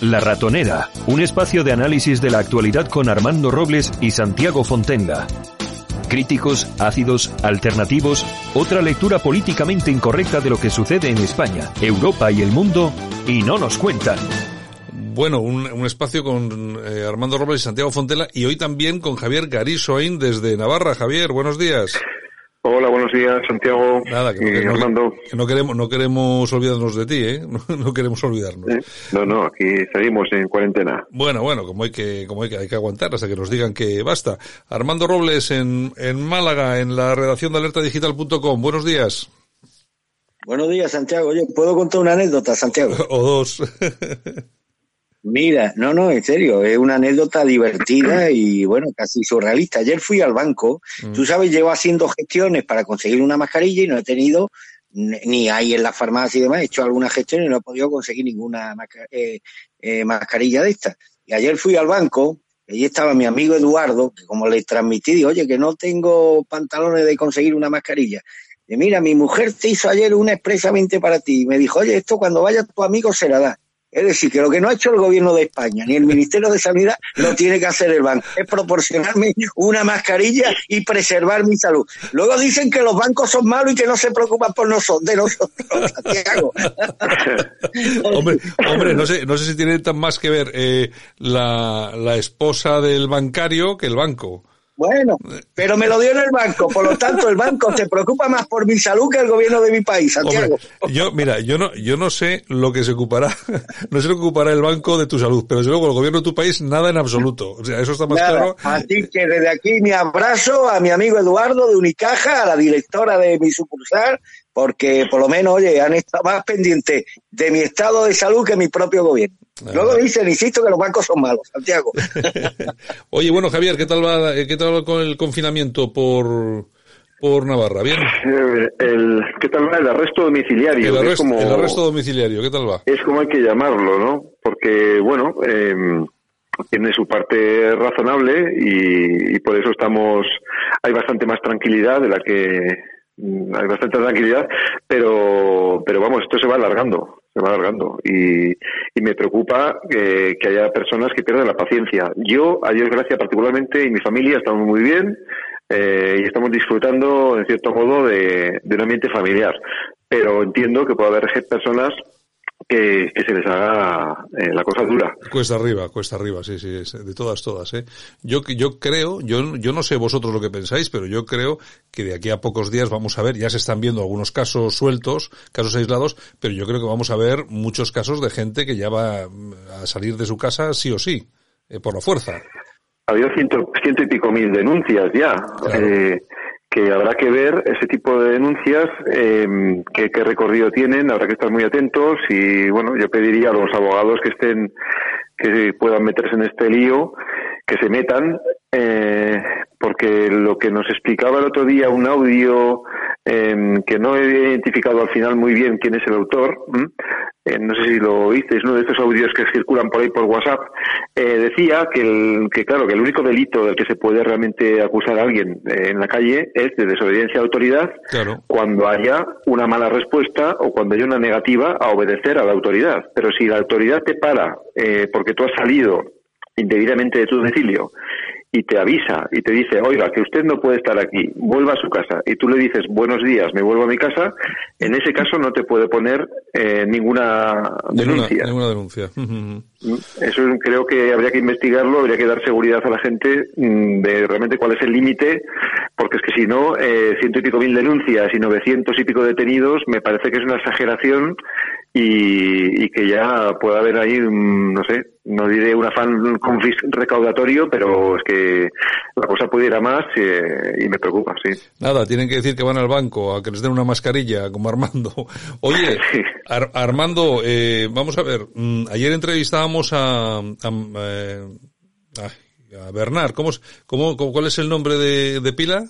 La Ratonera, un espacio de análisis de la actualidad con Armando Robles y Santiago Fontenga. Críticos, ácidos, alternativos, otra lectura políticamente incorrecta de lo que sucede en España, Europa y el mundo, y no nos cuentan. Bueno, un, espacio con eh, Armando Robles y Santiago Fontela y hoy también con Javier Garisoin desde Navarra. Javier, buenos días. Hola, buenos días, Santiago. Nada, que, no, Armando. no queremos, no queremos olvidarnos de ti, ¿eh? No, queremos olvidarnos. ¿Eh? No, no, aquí seguimos en cuarentena. Bueno, bueno, como hay que, como hay que, hay que aguantar hasta que nos digan que basta. Armando Robles en, en Málaga, en la redacción de alertadigital.com. Buenos días. Buenos días, Santiago. Oye, ¿puedo contar una anécdota, Santiago? o dos. Mira, no, no, en serio, es una anécdota divertida y bueno, casi surrealista. Ayer fui al banco, mm. tú sabes, llevo haciendo gestiones para conseguir una mascarilla y no he tenido, ni hay en la farmacia y demás, he hecho algunas gestiones y no he podido conseguir ninguna eh, eh, mascarilla de esta. Y ayer fui al banco, y allí estaba mi amigo Eduardo, que como le transmití, dijo, oye, que no tengo pantalones de conseguir una mascarilla. Y mira, mi mujer te hizo ayer una expresamente para ti. Y me dijo, oye, esto cuando vaya tu amigo se la da. Es decir, que lo que no ha hecho el gobierno de España ni el Ministerio de Sanidad lo tiene que hacer el banco. Es proporcionarme una mascarilla y preservar mi salud. Luego dicen que los bancos son malos y que no se preocupan por nosotros, de nosotros, Santiago. hombre, hombre, no sé, no sé si tiene tan más que ver eh, la, la esposa del bancario que el banco. Bueno, pero me lo dio en el banco, por lo tanto el banco se preocupa más por mi salud que el gobierno de mi país, Santiago. yo, mira, yo no, yo no sé lo que se ocupará, no sé lo que ocupará el banco de tu salud, pero desde luego el gobierno de tu país nada en absoluto. O sea, eso está más claro. Así que desde aquí mi abrazo a mi amigo Eduardo de Unicaja, a la directora de mi sucursal, porque por lo menos, oye, han estado más pendientes de mi estado de salud que mi propio gobierno. Luego dicen, insisto, que los bancos son malos, Santiago. Oye, bueno, Javier, ¿qué tal va, qué tal va con el confinamiento por, por Navarra? ¿Bien? Eh, el, ¿Qué tal va el arresto domiciliario? El, arresto domiciliario, ¿qué tal va? Es como hay que llamarlo, ¿no? Porque, bueno, em, tiene su parte razonable y, y por eso estamos, hay bastante más tranquilidad de la que hay bastante tranquilidad, pero, pero vamos, esto se va alargando se va alargando y, y me preocupa que, haya personas que pierdan la paciencia. Yo, a Dios gracias particularmente, y mi familia estamos muy bien eh, y estamos disfrutando, en cierto modo, de, de un ambiente familiar. Pero entiendo que puede haber personas que, se les haga eh, la cosa dura. Cuesta arriba, cuesta arriba, sí, sí, de todas, todas. ¿eh? Yo, yo creo, yo, yo no sé vosotros lo que pensáis, pero yo creo que de aquí a pocos días vamos a ver, ya se están viendo algunos casos sueltos, casos aislados, pero yo creo que vamos a ver muchos casos de gente que ya va a salir de su casa sí o sí, eh, por la fuerza. Ha habido ciento, ciento y pico mil denuncias ya. Eh, que habrá que ver ese tipo de denuncias, eh, qué, recorrido tienen, habrá que estar muy atentos y bueno, yo pediría a los abogados que estén, que puedan meterse en este lío, que se metan, eh, porque lo que nos explicaba el otro día un audio eh, que no he identificado al final muy bien quién es el autor, eh, no sé si lo oísteis, uno de estos audios que circulan por ahí por WhatsApp, eh, decía que, el, que, claro, que el único delito del que se puede realmente acusar a alguien eh, en la calle es de desobediencia a autoridad cuando haya una mala respuesta o cuando haya una negativa a obedecer a la autoridad. Pero si la autoridad te para porque tú has salido indebidamente de tu domicilio y te avisa y te dice, oiga, que usted no puede estar aquí, vuelva a su casa, y tú le dices, buenos días, me vuelvo a mi casa, en ese caso no te puede poner eh, ninguna denuncia. Ninguna, denuncia. Eso creo que habría que investigarlo, habría que dar seguridad a la gente mm, de realmente cuál es el límite, porque es que si no, eh, ciento y pico mil denuncias y novecientos y pico detenidos, me parece que es una exageración y, que ya pueda haber ahí, no sé, no diré un afán recaudatorio, pero es que la cosa pudiera más eh, y me preocupa, sí. Nada, tienen que decir que van al banco a que les den una mascarilla, como Armando. Oye, Armando, eh, vamos a ver, mm, ayer entrevistábamos a, a, eh, a Bernard, ¿cómo, cómo, ¿cuál es el nombre de, de pila?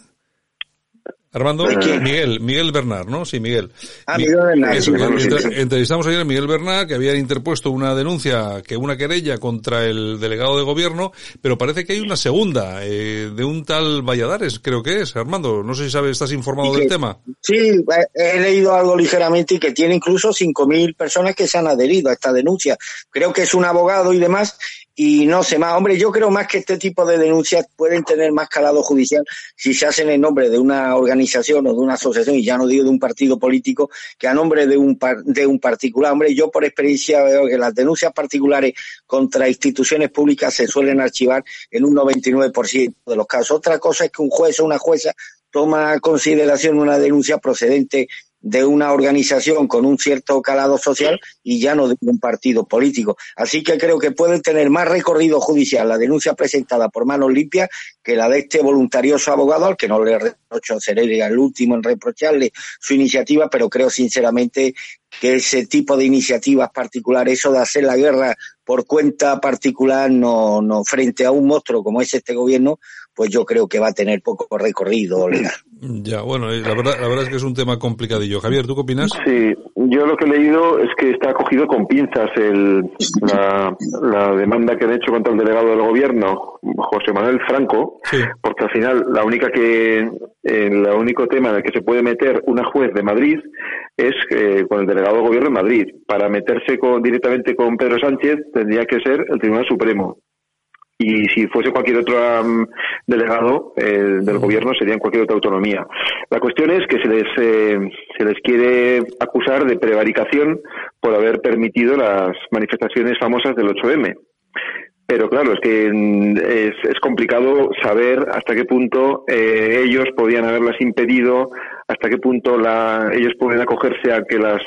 Armando, Miguel, Miguel Bernard, ¿no? Sí, Miguel. Ah, Miguel Bernard. entrevistamos ayer a Miguel Bernard, que había interpuesto una denuncia, que una querella contra el delegado de gobierno, pero parece que hay una segunda, eh, de un tal Valladares, creo que es. Armando, no sé si sabes, estás informado del tema. Sí, he leído algo ligeramente y que tiene incluso 5.000 personas que se han adherido a esta denuncia. Creo que es un abogado y demás, y no sé más. Hombre, yo creo más que este tipo de denuncias pueden tener más calado judicial si se hacen en nombre de una organización o de una asociación, y ya no digo de un partido político, que a nombre de un, de un particular. Hombre, yo por experiencia veo que las denuncias particulares contra instituciones públicas se suelen archivar en un 99% de los casos. Otra cosa es que un juez o una jueza toma consideración una denuncia procedente de una organización con un cierto calado social y ya no de un partido político. Así que creo que puede tener más recorrido judicial la denuncia presentada por manos limpias que la de este voluntarioso abogado al que no le reprocho ser el último en reprocharle su iniciativa, pero creo sinceramente que ese tipo de iniciativas particulares, eso de hacer la guerra por cuenta particular, no, no frente a un monstruo como es este gobierno, pues yo creo que va a tener poco recorrido legal. Ya, bueno, la verdad, la verdad es que es un tema complicadillo. Javier, ¿tú qué opinas? Sí, yo lo que he leído es que está cogido con pinzas el, la, la demanda que han hecho contra el delegado del gobierno, José Manuel Franco, porque al final la única que, el único tema en el que se puede meter una juez de Madrid es eh, con el delegado del gobierno en Madrid. Para meterse con, directamente con Pedro Sánchez tendría que ser el Tribunal Supremo y si fuese cualquier otro delegado eh, del gobierno sería en cualquier otra autonomía. La cuestión es que se les, eh, se les quiere acusar de prevaricación por haber permitido las manifestaciones famosas del 8M. Pero claro, es que mm, es, es complicado saber hasta qué punto eh, ellos podían haberlas impedido, hasta qué punto la, ellos pueden acogerse a que las,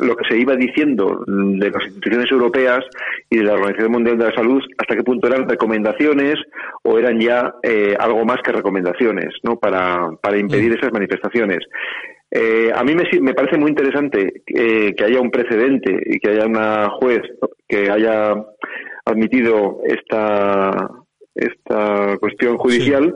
lo que se iba diciendo de las instituciones europeas y de la Organización Mundial de la Salud, hasta qué punto eran recomendaciones o eran ya eh, algo más que recomendaciones, ¿no? Para, para impedir esas manifestaciones. Eh, a mí me, me, parece muy interesante eh, que haya un precedente y que haya una juez que haya admitido esta, esta cuestión judicial.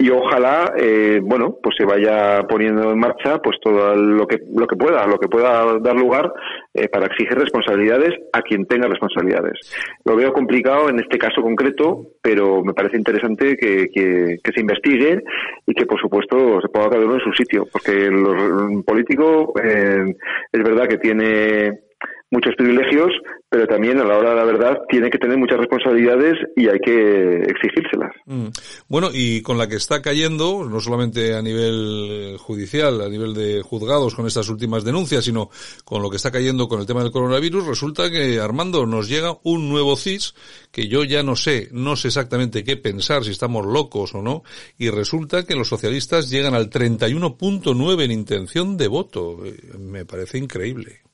Y ojalá, eh, bueno, pues se vaya poniendo en marcha, pues todo lo que lo que pueda, lo que pueda dar lugar eh, para exigir responsabilidades a quien tenga responsabilidades. Lo veo complicado en este caso concreto, pero me parece interesante que, que, que se investigue y que, por supuesto, se ponga cada uno en su sitio, porque el político eh, es verdad que tiene muchos privilegios, pero también a la hora de la verdad tiene que tener muchas responsabilidades y hay que exigírselas. Mm. Bueno, y con la que está cayendo, no solamente a nivel judicial, a nivel de juzgados con estas últimas denuncias, sino con lo que está cayendo con el tema del coronavirus, resulta que Armando nos llega un nuevo CIS que yo ya no sé, no sé exactamente qué pensar, si estamos locos o no, y resulta que los socialistas llegan al 31.9 en intención de voto. Eh, me parece increíble.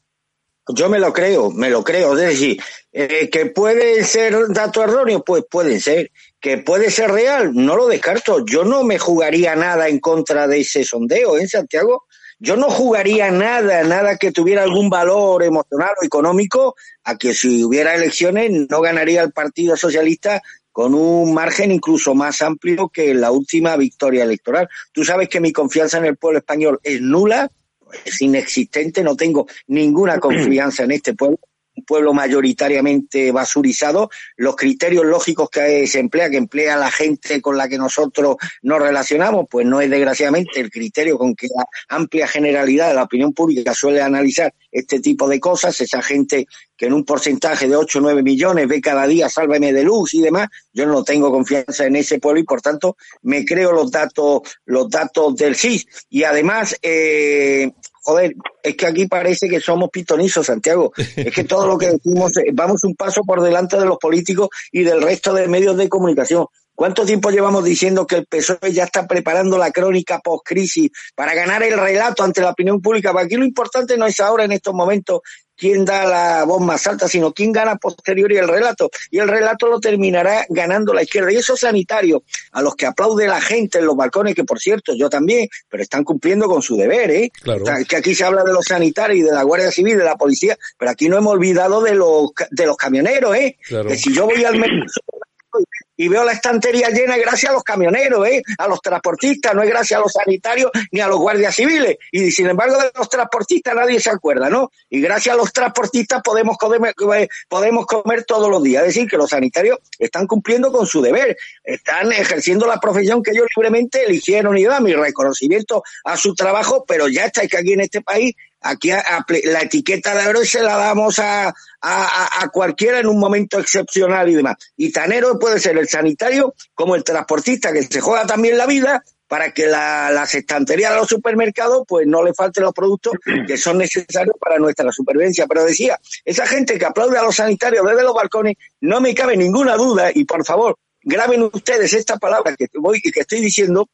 Yo me lo creo, me lo creo. Es decir, eh, que puede ser dato erróneo, pues puede ser. Que puede ser real, no lo descarto. Yo no me jugaría nada en contra de ese sondeo, ¿eh, Santiago? Yo no jugaría nada, nada que tuviera algún valor emocional o económico a que si hubiera elecciones no ganaría el Partido Socialista con un margen incluso más amplio que la última victoria electoral. Tú sabes que mi confianza en el pueblo español es nula, es inexistente, no tengo ninguna confianza en este pueblo un pueblo mayoritariamente basurizado, los criterios lógicos que se emplea, que emplea la gente con la que nosotros nos relacionamos, pues no es desgraciadamente el criterio con que la amplia generalidad de la opinión pública suele analizar este tipo de cosas, esa gente que en un porcentaje de 8 o 9 millones ve cada día sálveme de luz y demás, yo no tengo confianza en ese pueblo y por tanto me creo los datos, los datos del CIS. Y además, eh, joder, es que aquí parece que somos pitonizos, Santiago. Es que todo lo que decimos, eh, vamos un paso por delante de los políticos y del resto de medios de comunicación. ¿Cuánto tiempo llevamos diciendo que el PSOE ya está preparando la crónica post-crisis para ganar el relato ante la opinión pública? Porque aquí lo importante no es ahora, en estos momentos, quién da la voz más alta, sino quién gana posterior y el relato. Y el relato lo terminará ganando la izquierda. Y esos sanitarios, a los que aplaude la gente en los balcones, que por cierto, yo también, pero están cumpliendo con su deber, ¿eh? Claro. que aquí se habla de los sanitarios y de la Guardia Civil, de la policía, pero aquí no hemos olvidado de los, de los camioneros, ¿eh? Que si yo voy al mercado y veo la estantería llena gracias a los camioneros, ¿eh? a los transportistas, no es gracias a los sanitarios ni a los guardias civiles. Y sin embargo de los transportistas nadie se acuerda, ¿no? Y gracias a los transportistas podemos comer, podemos comer todos los días. Es decir, que los sanitarios están cumpliendo con su deber, están ejerciendo la profesión que ellos libremente eligieron y da mi reconocimiento a su trabajo, pero ya está que aquí en este país Aquí la etiqueta de héroe se la damos a, a, cualquiera en un momento excepcional y demás. Y tan héroe puede ser el sanitario como el transportista, que se juega también la vida para que la, las estanterías de los supermercados pues no le falten los productos que son necesarios para nuestra supervivencia. Pero decía, esa gente que aplaude a los sanitarios desde los balcones, no me cabe ninguna duda, y por favor, graben ustedes esta palabra que voy que estoy diciendo,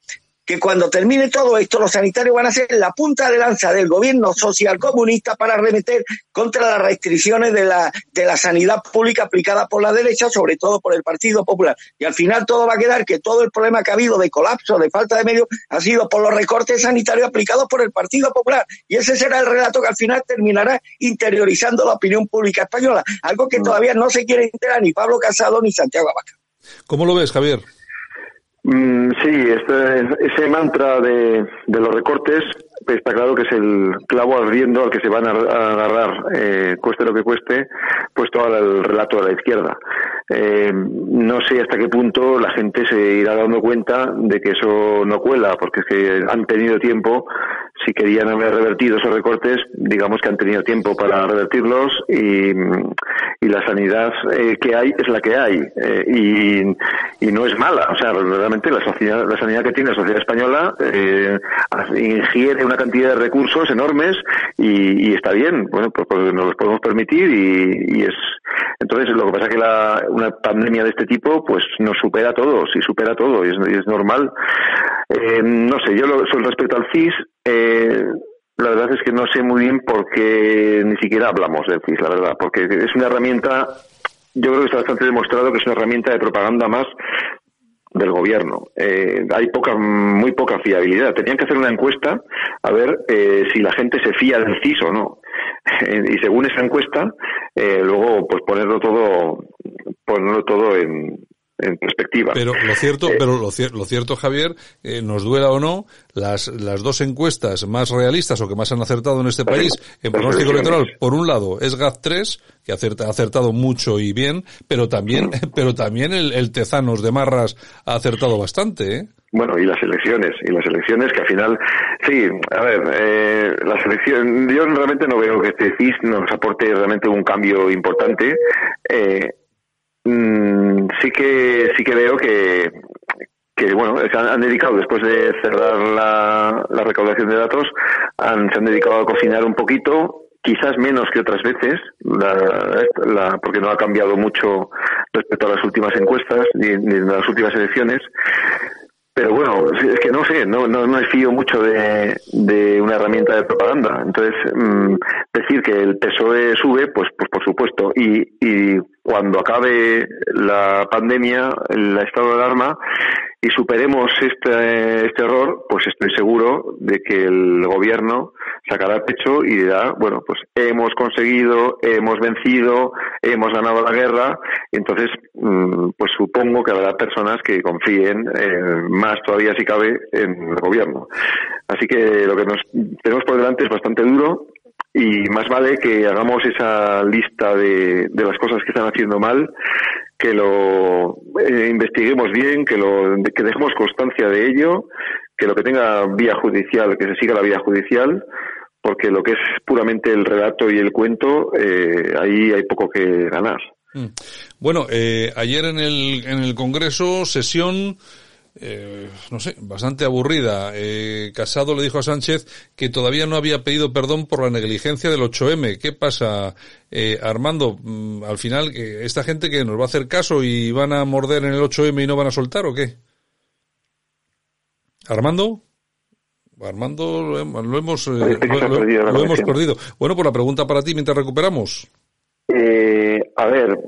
que cuando termine todo esto, los sanitarios van a ser la punta de lanza del gobierno social comunista para remeter contra las restricciones de la, de la sanidad pública aplicada por la derecha, sobre todo por el Partido Popular. Y al final todo va a quedar que todo el problema que ha habido de colapso, de falta de medios, ha sido por los recortes sanitarios aplicados por el Partido Popular. Y ese será el relato que al final terminará interiorizando la opinión pública española, algo que todavía no se quiere enterar ni Pablo Casado ni Santiago Abaca. ¿Cómo lo ves, Javier? Mm, sí, este, ese mantra de, de, los recortes está claro que es el clavo ardiendo al que se van a, agarrar, eh, cueste lo que cueste, puesto al relato de la izquierda. Eh, no sé hasta qué punto la gente se irá dando cuenta de que eso no cuela, porque es que han tenido tiempo, si querían haber revertido esos recortes, digamos que han tenido tiempo para revertirlos y, y la sanidad eh, que hay es la que hay eh, y, y, no es mala. O sea, realmente la, sociedad, la sanidad que tiene la sociedad española eh, ingiere una cantidad de recursos enormes y, y está bien, bueno, pues, pues, nos los podemos permitir y, y, es entonces lo que pasa es que la, una pandemia de este tipo pues nos supera a todos y supera todo y es, es normal. Eh, no sé, yo lo, respecto al CIS, eh, la verdad es que no sé muy bien por qué ni siquiera hablamos del CIS, la verdad, porque es una herramienta, yo creo que está bastante demostrado que es una herramienta de propaganda más del gobierno. Eh, hay poca, muy poca fiabilidad. Tenían que hacer una encuesta a ver eh, si la gente se fía del CIS o no. y según esa encuesta, eh, luego pues ponerlo todo, ponerlo todo en, en perspectiva. Pero lo cierto, eh, pero lo, lo, cierto, Javier, eh, nos duela o no, las, las dos encuestas más realistas o que más han acertado en este país en pronóstico electoral, por un lado es GAZ3, que ha acertado mucho y bien, pero también, pero también el, el Tezanos de Marras ha acertado bastante, ¿eh? Bueno, y las elecciones, y las elecciones que al final, sí, a ver, eh, las elecciones, yo realmente no veo que este CIS nos aporte realmente un cambio importante. Eh, Mm, sí que sí que veo que que bueno se han, dedicado después de cerrar la, la recaudación de datos han, se han dedicado a cocinar un poquito quizás menos que otras veces la, porque no ha cambiado mucho respecto a las últimas encuestas ni, ni las últimas elecciones pero bueno, es que no sé, no, no, no fío mucho de, de una herramienta de propaganda. Entonces, mm, decir que el PSOE sube, pues, pues por supuesto. Y, y cuando acabe la pandemia, el estado de alarma, y superemos este, este error, pues estoy seguro de que el gobierno sacará pecho y dirá, bueno, pues hemos conseguido, hemos vencido, hemos ganado la guerra, entonces, mm, pues supongo que habrá personas que confíen eh, más todavía si cabe en el gobierno. Así que lo que nos tenemos por delante es bastante duro y más vale que hagamos esa lista de, de las cosas que están haciendo mal que lo eh, investiguemos bien, que lo que dejemos constancia de ello, que lo que tenga vía judicial, que se siga la vía judicial, porque lo que es puramente el relato y el cuento, eh, ahí hay poco que ganar. Mm. Bueno, eh, ayer en el, en el Congreso, sesión eh, no sé, bastante aburrida. Eh, Casado le dijo a Sánchez que todavía no había pedido perdón por la negligencia del 8M. ¿Qué pasa, eh, Armando? Mm, al final, ¿esta gente que nos va a hacer caso y van a morder en el 8M y no van a soltar o qué? ¿Armando? Armando lo, hemos, lo, hemos perdido. Bueno, pues la pregunta para ti mientras recuperamos. a ver,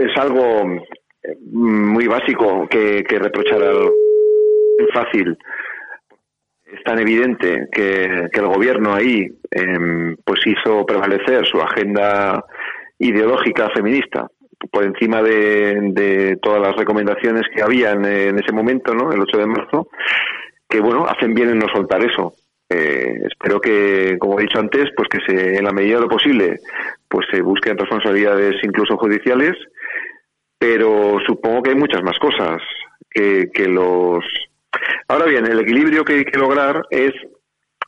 es algo muy básico que, reprochar al fácil es tan evidente que, el gobierno ahí em, pues hizo prevalecer su agenda ideológica feminista por encima de, todas las recomendaciones que había en, ese momento, ¿no? El 8 de marzo, que bueno, hacen bien en no soltar eso. Eh, espero que, como he dicho antes, pues que se, en la medida de lo posible, pues se busquen responsabilidades incluso judiciales, pero supongo que hay muchas más cosas que, que los. Ahora bien, el equilibrio que hay que lograr es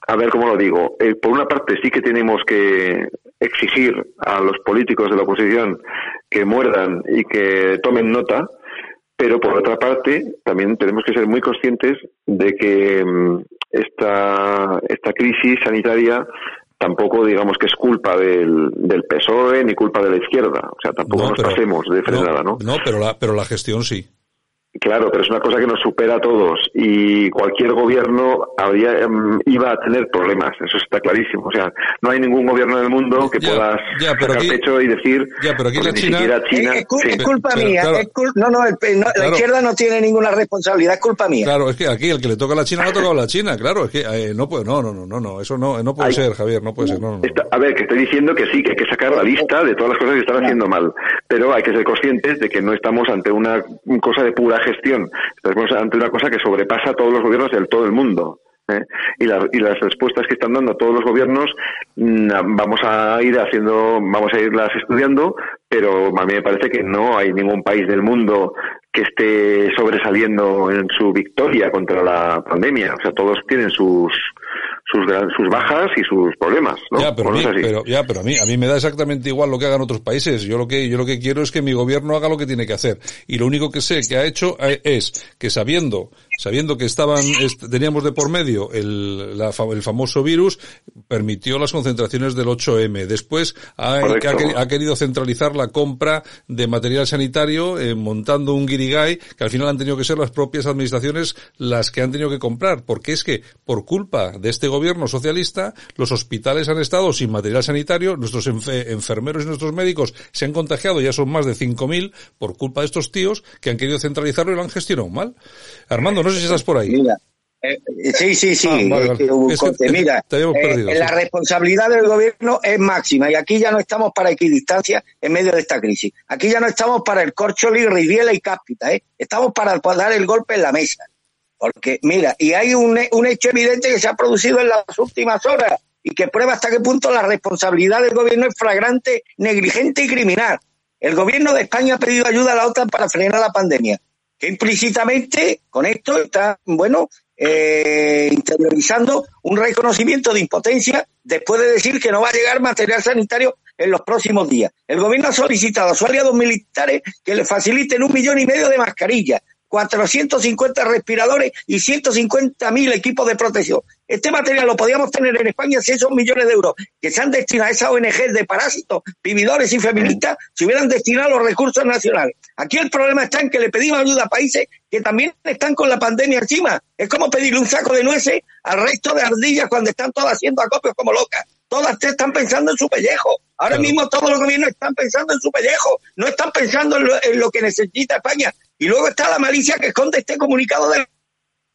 a ver cómo lo digo. Eh, por una parte, sí que tenemos que exigir a los políticos de la oposición que muerdan y que tomen nota, pero por otra parte, también tenemos que ser muy conscientes de que mm, esta, esta crisis sanitaria tampoco digamos que es culpa del, del PSOE ni culpa de la izquierda. O sea, tampoco nos pasemos de frenada, ¿no? No, pero la, pero la gestión sí. Claro, pero es una cosa que nos supera a todos y cualquier gobierno habría, em, iba a tener problemas, eso está clarísimo. O sea, no hay ningún gobierno del mundo que pueda sacar pecho y decir ya, pero aquí la China, China es, culpa mía. no, no, la izquierda no tiene ninguna responsabilidad, es culpa mía. Claro, es que aquí el que le toca a la China no ha tocado a la China, claro, es que eh, no puede, no, no, no, no, eso no, no puede ser, Javier, no puede ser. No, a ver, que estoy diciendo que sí, que hay que sacar la lista de todas las cosas que están haciendo mal, pero hay que ser conscientes de que no estamos ante una cosa de pura gestión. Estamos ante una cosa que sobrepasa a todos los gobiernos del todo el mundo. ¿eh? Y, y, las respuestas que están dando todos los gobiernos mm, vamos a ir haciendo, vamos a irlas estudiando, pero a mí me parece que no hay ningún país del mundo que esté sobresaliendo en su victoria contra la pandemia. O sea, todos tienen sus sus, sus bajas y sus problemas, ¿no? Ya, pero, a mí, pero, ya, pero a mí, a mí me da exactamente igual lo que hagan otros países. Yo lo que, yo lo que quiero es que mi gobierno haga lo que tiene que hacer. Y lo único que sé que ha hecho eh, es que sabiendo, sabiendo que estaban, teníamos de por medio el, la, el famoso virus, permitió las concentraciones del 8M. Después ha, ha, querido centralizar la compra de material sanitario, eh, montando un guirigay, que al final han tenido que ser las propias administraciones las que han tenido que comprar. Porque es que, por culpa de este gobierno socialista, los hospitales han estado sin material sanitario, nuestros enfermeros y nuestros médicos se han contagiado, ya son más de 5.000 por culpa de estos tíos que han querido centralizarlo y lo han gestionado mal. Armando, no sé si estás por ahí. Mira. Eh, sí, sí, sí. mira, la responsabilidad del gobierno es máxima y aquí ya no estamos para equidistancia en medio de esta crisis. Aquí ya no estamos para el corcholi, riviela y cápita, ¿eh? Estamos para dar el golpe en la mesa. Porque, mira, y hay un, un hecho evidente que se ha producido en las últimas horas y que prueba hasta qué punto la responsabilidad del gobierno es flagrante, negligente y criminal. El gobierno de España ha pedido ayuda a la OTAN para frenar la pandemia, que implícitamente con esto está, bueno, eh, interiorizando un reconocimiento de impotencia después de decir que no va a llegar material sanitario en los próximos días. El gobierno ha solicitado a sus aliados militares que le faciliten un millón y medio de mascarillas, 450 respiradores y 150.000 equipos de protección. Este material lo podíamos tener en España si esos millones de euros que se han destinado a esa ONG de parásitos, vividores y feministas se hubieran destinado a los recursos nacionales. Aquí el problema está en que le pedimos ayuda a países que también están con la pandemia encima. Es como pedirle un saco de nueces al resto de ardillas cuando están todas haciendo acopios como locas. Todas están pensando en su pellejo. Ahora mismo todos los gobiernos están pensando en su pellejo. No están pensando en lo que necesita España. Y luego está la malicia que esconde este comunicado del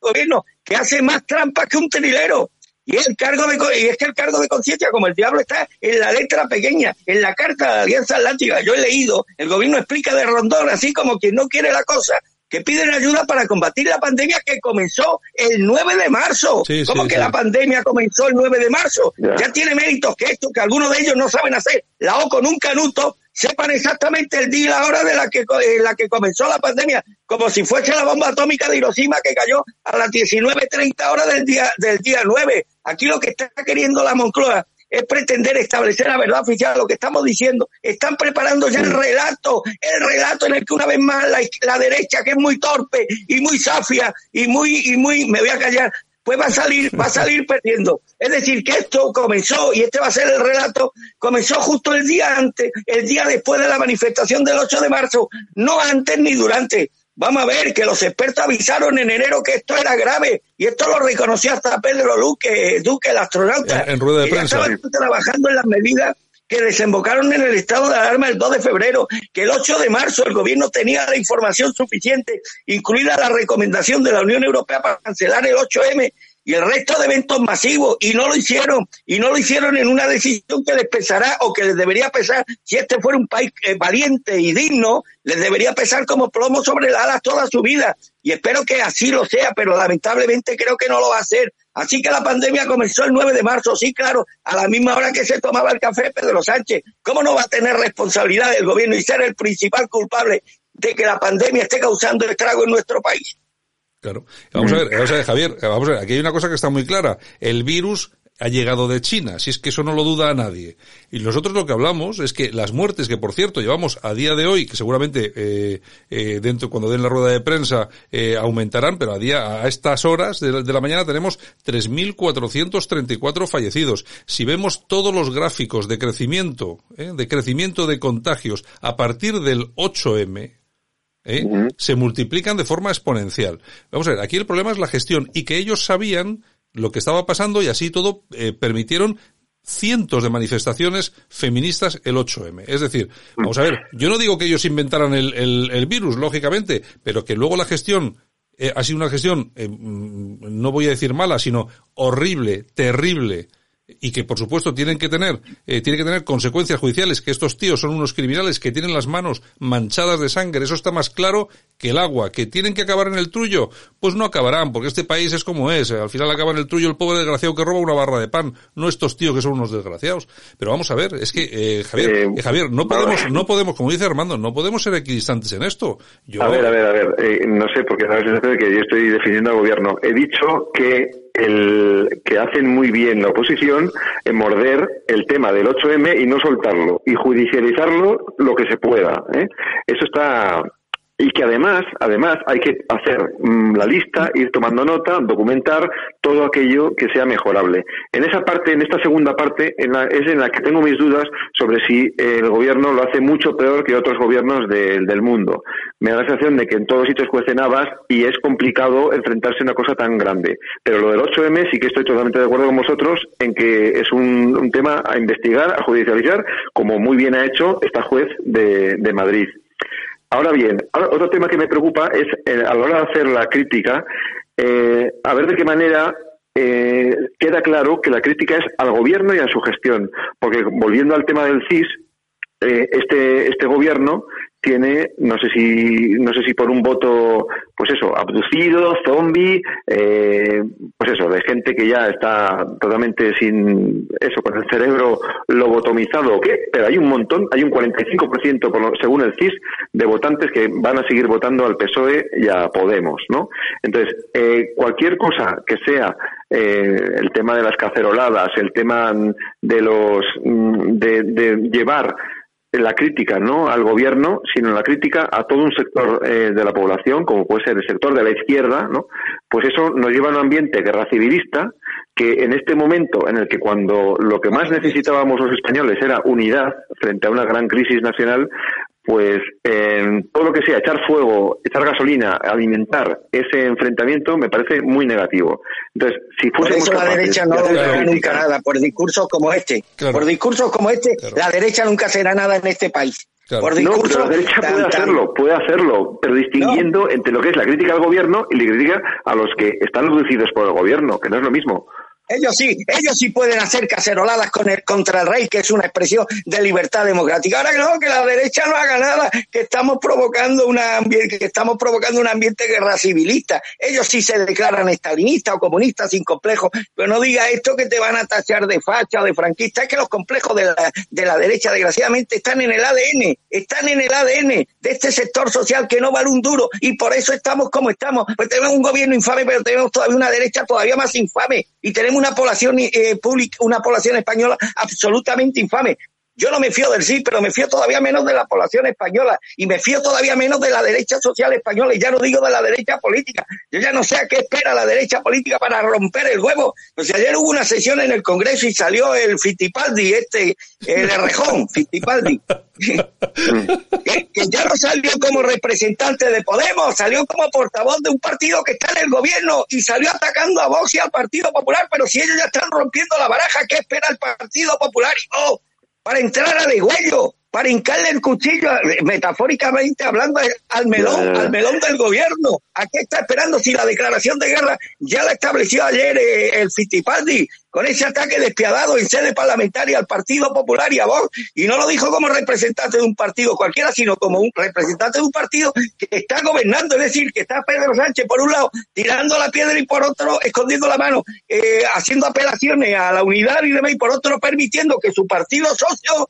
gobierno, que hace más trampas que un trilero. Y es, el cargo de, y es que el cargo de conciencia, como el diablo está en la letra pequeña, en la carta de la Alianza Atlántica, yo he leído, el gobierno explica de rondón, así como quien no quiere la cosa, que piden ayuda para combatir la pandemia que comenzó el 9 de marzo. como que la pandemia comenzó el 9 de marzo? Ya tiene méritos que esto, que algunos de ellos no saben hacer. La O con un canuto sepan exactamente el día y la hora de la que, en la que comenzó la pandemia, como si fuese la bomba atómica de Hiroshima que cayó a las 19.30 horas del día, del día 9. Aquí lo que está queriendo la Moncloa es pretender establecer la verdad oficial, lo que estamos diciendo. Están preparando ya el relato, el relato en el que una vez más la, la derecha, que es muy torpe y muy safia y muy, y muy, me voy a callar, pues va a salir, va a salir perdiendo. Es decir, que esto comenzó, y este va a ser el relato, comenzó justo el día antes, el día después de la manifestación del 8 de marzo, no antes ni durante. Vamos a ver que los expertos avisaron en enero que esto era grave y esto lo reconoció hasta Pedro Luque, Duque, el astronauta. En, rueda de prensa. estaban trabajando en las medidas que desembocaron en el estado de alarma el 2 de febrero, que el 8 de marzo el gobierno tenía la información suficiente, incluida la recomendación de la Unión Europea para cancelar el 8M y el resto de eventos masivos y no lo hicieron y no lo hicieron en una decisión que les pesará o que les debería pesar. Si este fuera un país eh, valiente y digno les debería pesar como plomo sobre las alas toda su vida. Y espero que así lo sea pero lamentablemente creo que no lo va a hacer así que la pandemia comenzó el 9 de marzo sí claro a la misma hora que se tomaba el café Pedro Sánchez cómo no va a tener responsabilidad el gobierno y ser el principal culpable de que la pandemia esté causando estrago en nuestro país Claro. Vamos a ver, vamos a ver, Javier, vamos a ver, aquí hay una cosa que está muy clara. El virus ha llegado de China, si es que eso no lo duda a nadie. Y nosotros lo que hablamos es que las muertes que, por cierto, llevamos a día de hoy, que seguramente eh, eh, dentro cuando den la rueda de prensa eh, aumentarán, pero a día a estas horas de, de la mañana tenemos 3.434 fallecidos. Si vemos todos los gráficos de crecimiento, eh, de crecimiento de contagios a partir del 8M, ¿eh? se multiplican de forma exponencial. Vamos a ver, aquí el problema es la gestión y que ellos sabían lo que estaba pasando y así todo eh, permitieron cientos de manifestaciones feministas el 8M. Es decir, vamos a ver, yo no digo que ellos inventaran el, el, virus, lógicamente, pero que luego la gestión eh, ha sido una gestión, eh, mm, no voy a decir mala, sino horrible, terrible, y que por supuesto tienen que tener eh, tiene que tener consecuencias judiciales que estos tíos son unos criminales que tienen las manos manchadas de sangre. Eso está más claro que el agua. Que tienen que acabar en el trullo pues no acabarán porque este país es como es. Al final acaba en el trullo el pobre desgraciado que roba una barra de pan no estos tíos que son unos desgraciados. Pero vamos a ver es que eh, Javier eh, Javier no podemos no podemos como dice Armando no podemos ser equidistantes en esto. Yo... a ver a ver a ver eh, no sé porque sensación de que yo estoy defendiendo al gobierno. He dicho que el que hacen muy bien la oposición en morder el tema del 8M y no soltarlo y judicializarlo lo que se pueda. ¿eh? Eso está y que además, además hay que hacer mm, la lista, ir tomando nota, documentar todo aquello que sea mejorable. En esa parte, en esta segunda parte, en la, es en la que tengo mis dudas sobre si el gobierno lo hace mucho peor que otros gobiernos de, del mundo. Me da la sensación de que en todos sitios cuecen habas y es complicado enfrentarse a una cosa tan grande. Pero lo del 8M sí que estoy totalmente de acuerdo con vosotros en que es un, un tema a investigar, a judicializar, como muy bien ha hecho esta juez de, de Madrid. Ahora bien, otro tema que me preocupa es eh, a la hora de hacer la crítica, eh, a ver de qué manera eh, queda claro que la crítica es al gobierno y a su gestión. Porque volviendo al tema del CIS, eh, este, este gobierno tiene, no sé si, no sé si por un voto, pues eso, abducido, zombie, eh, pues eso, de gente que ya está totalmente sin eso, con el cerebro lobotomizado o qué, pero hay un montón, hay un 45% por lo, según el CIS de votantes que van a seguir votando al PSOE y a Podemos, ¿no? Entonces, eh, cualquier cosa que sea eh, el tema de las caceroladas, el tema de los de, de llevar la crítica no al gobierno, sino la crítica a todo un sector eh, de la población, como puede ser el sector de la izquierda, ¿no? Pues eso nos lleva a un ambiente guerra civilista que en este momento en el que cuando lo que más necesitábamos los españoles era unidad frente a una gran crisis nacional, pues en todo lo que sea echar fuego, echar gasolina, alimentar ese enfrentamiento me parece muy negativo. Entonces, si fuésemos por eso la derecha no logra nunca nada, por discursos como este. Claro. Por discursos como este, claro. la derecha nunca será nada en este país. Claro. Por no, pero la derecha tan, puede hacerlo, puede hacerlo, pero distinguiendo no. entre lo que es la crítica al gobierno y la crítica a los que están reducidos por el gobierno, que no es lo mismo. Ellos sí, ellos sí pueden hacer caceroladas con el, contra el rey, que es una expresión de libertad democrática. Ahora que no, que la derecha no haga nada, que estamos provocando una que estamos provocando un ambiente guerra civilista. Ellos sí se declaran estalinistas o comunistas sin complejos, pero no diga esto que te van a tachar de facha o de franquista. Es que los complejos de la, de la derecha, desgraciadamente, están en el ADN, están en el ADN de este sector social que no vale un duro y por eso estamos como estamos. Pues tenemos un gobierno infame, pero tenemos todavía una derecha todavía más infame y tenemos una población eh, pública, una población española absolutamente infame. Yo no me fío del sí, pero me fío todavía menos de la población española y me fío todavía menos de la derecha social española y ya no digo de la derecha política. Yo ya no sé a qué espera la derecha política para romper el huevo. O sea, ayer hubo una sesión en el Congreso y salió el Fittipaldi, este, el Rejón, Fittipaldi, que, que ya no salió como representante de Podemos, salió como portavoz de un partido que está en el gobierno y salió atacando a Vox y al Partido Popular, pero si ellos ya están rompiendo la baraja, ¿qué espera el Partido Popular? Y no, para entrar a degüello. Para hincarle el cuchillo, metafóricamente hablando, al melón, al melón del gobierno. ¿A qué está esperando si la declaración de guerra ya la estableció ayer eh, el Fittipaldi con ese ataque despiadado en sede parlamentaria al Partido Popular y a vos? Y no lo dijo como representante de un partido cualquiera, sino como un representante de un partido que está gobernando, es decir, que está Pedro Sánchez por un lado tirando la piedra y por otro escondiendo la mano, eh, haciendo apelaciones a la unidad y demás, y por otro permitiendo que su partido socio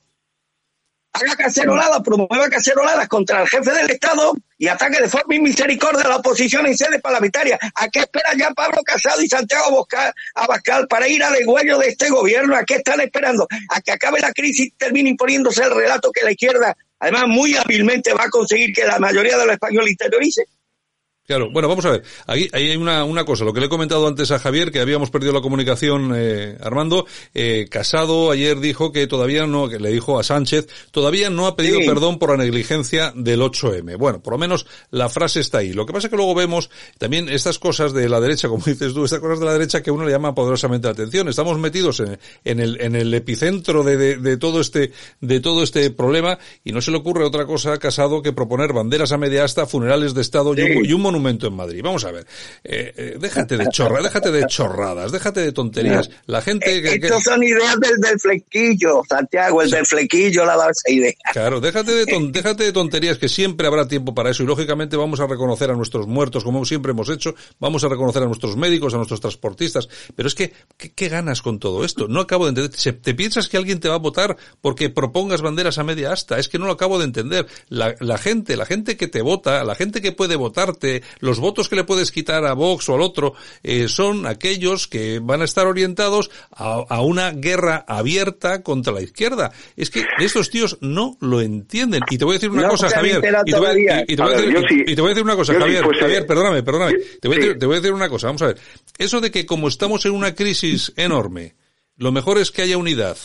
haga caceroladas, promueva caceroladas contra el jefe del Estado y ataque de forma inmisericordia a la oposición en sede parlamentaria. ¿A qué espera ya Pablo Casado y Santiago Abascal para ir a degüello de este gobierno? ¿A qué están esperando? ¿A que acabe la crisis y termine imponiéndose el relato que la izquierda, además muy hábilmente, va a conseguir que la mayoría de los españoles interiorice? Claro, bueno, vamos a ver. Ahí, ahí hay una, una cosa, lo que le he comentado antes a Javier, que habíamos perdido la comunicación, eh, Armando, eh, Casado ayer dijo que todavía no, que le dijo a Sánchez, todavía no ha pedido perdón por la negligencia del 8M. Bueno, por lo menos la frase está ahí. Lo que pasa es que luego vemos también estas cosas de la derecha, como dices tú, estas cosas de la derecha que uno le llama poderosamente la atención. Estamos metidos en, en el, en el epicentro de, de, de, todo este, de todo este problema y no se le ocurre otra cosa a Casado que proponer banderas a media asta, funerales de Estado y un, y un monumento en Madrid. Vamos a ver, eh, eh, déjate de chorra, déjate de chorradas, déjate de tonterías. La gente que, Estos son ideas del, del, flequillo, Santiago, el del flequillo la da esa idea. Claro, déjate de, ton, déjate de tonterías que siempre habrá tiempo para eso y lógicamente vamos a reconocer a nuestros muertos como siempre hemos hecho, vamos a reconocer a nuestros médicos, a nuestros transportistas, pero es que, ¿qué, qué ganas con todo esto? No acabo de entender. ¿Te piensas que alguien te va a votar porque propongas banderas a media asta? Es que no lo acabo de entender. La, la gente, la gente que te vota, la gente que puede votarte, los votos que le puedes quitar a Vox o al otro eh, son aquellos que van a estar orientados a, a, una guerra abierta contra la izquierda. Es que estos tíos no lo entienden. Y te voy a decir una no, cosa, Javier. Y te, voy, y, y, te a decir, sí, y te, voy, a decir, una cosa, Javier. Sí, pues, Javier, perdóname, perdóname. Te voy, sí. te voy a decir una cosa. Vamos a ver. Eso de que como estamos en una crisis enorme, lo mejor es que haya unidad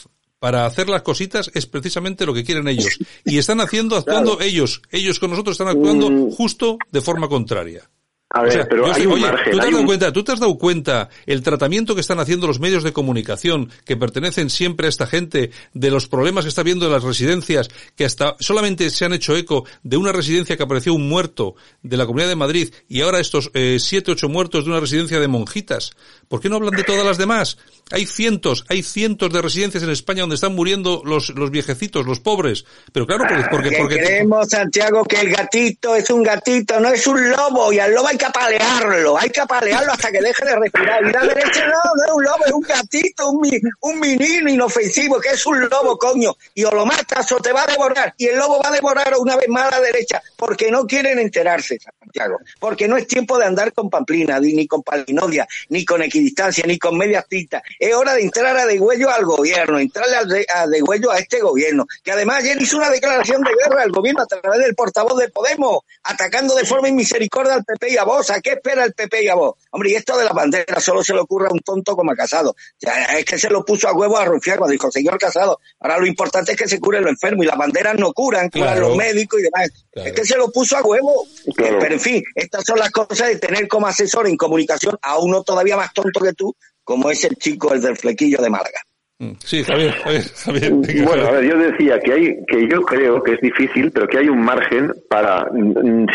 para hacer las cositas es precisamente lo que quieren ellos. Y están haciendo, actuando claro. ellos. Ellos con nosotros están actuando mm. justo de forma contraria. A ver, o sea, pero hay un oye, margen. ¿tú te, has un... dado cuenta, ¿tú te has dado cuenta el tratamiento que están haciendo los medios de comunicación que pertenecen siempre a esta gente de los problemas que está viendo en las residencias que hasta solamente se han hecho eco de una residencia que apareció un muerto de la Comunidad de Madrid y ahora estos eh, siete, ocho muertos de una residencia de monjitas? ¿Por qué no hablan de todas las demás? Hay cientos, hay cientos de residencias en España donde están muriendo los, los viejecitos, los pobres. Pero claro, porque... porque, porque creemos, Santiago, que el gatito es un gatito, no es un lobo, y al lobo hay que apalearlo, hay que apalearlo hasta que deje de respirar. Y la derecha no, no es un lobo, es un gatito, un, un menino inofensivo, que es un lobo, coño. Y o lo matas o te va a devorar. Y el lobo va a devorar una vez más a la derecha, porque no quieren enterarse, Santiago. Porque no es tiempo de andar con pamplina, ni con palinodia, ni con equidistancia, ni con medias tintas es hora de entrar a degüello al gobierno, entrarle a, de, a degüello a este gobierno, que además ayer hizo una declaración de guerra al gobierno a través del portavoz de Podemos, atacando de forma inmisericordia al PP y a vos. ¿A qué espera el PP y a vos? Hombre, y esto de la bandera solo se le ocurre a un tonto como a Casado. Ya, es que se lo puso a huevo a Rufián cuando dijo, señor Casado, ahora lo importante es que se cure lo enfermo y las banderas no curan, curan claro. los médicos y demás. Claro. Es que se lo puso a huevo. Claro. Pero en fin, estas son las cosas de tener como asesor en comunicación a uno todavía más tonto que tú, como es el chico, el del flequillo de Málaga. Sí, Javier, Javier, Javier. Bueno, a ver, yo decía que hay, que yo creo que es difícil, pero que hay un margen para,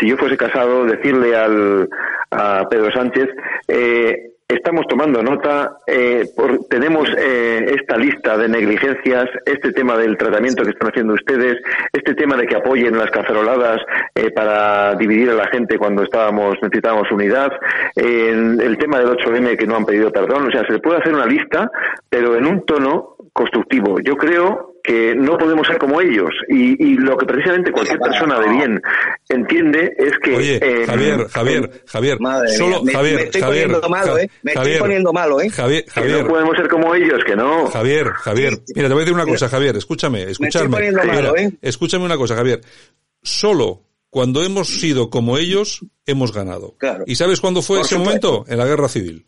si yo fuese casado, decirle al, a Pedro Sánchez, eh, Estamos tomando nota, eh, por, tenemos eh, esta lista de negligencias, este tema del tratamiento que están haciendo ustedes, este tema de que apoyen las caceroladas eh, para dividir a la gente cuando estábamos necesitábamos unidad, el tema del 8M que no han pedido perdón, o sea, se puede hacer una lista, pero en un tono constructivo. Yo creo que no podemos ser como ellos. Y, y lo que precisamente cualquier persona de bien entiende es que Oye, eh, Javier Javier Javier madre solo me, Javier me estoy Javier poniendo malo eh me Javier, estoy poniendo malo eh Javier Javier que no podemos ser como ellos que no. Javier Javier mira te voy a decir una cosa Javier escúchame escúchame me estoy malo, mira, ¿eh? escúchame una cosa Javier. Solo cuando hemos sido como ellos hemos ganado. Claro. y sabes cuándo fue Por ese supuesto. momento en la guerra civil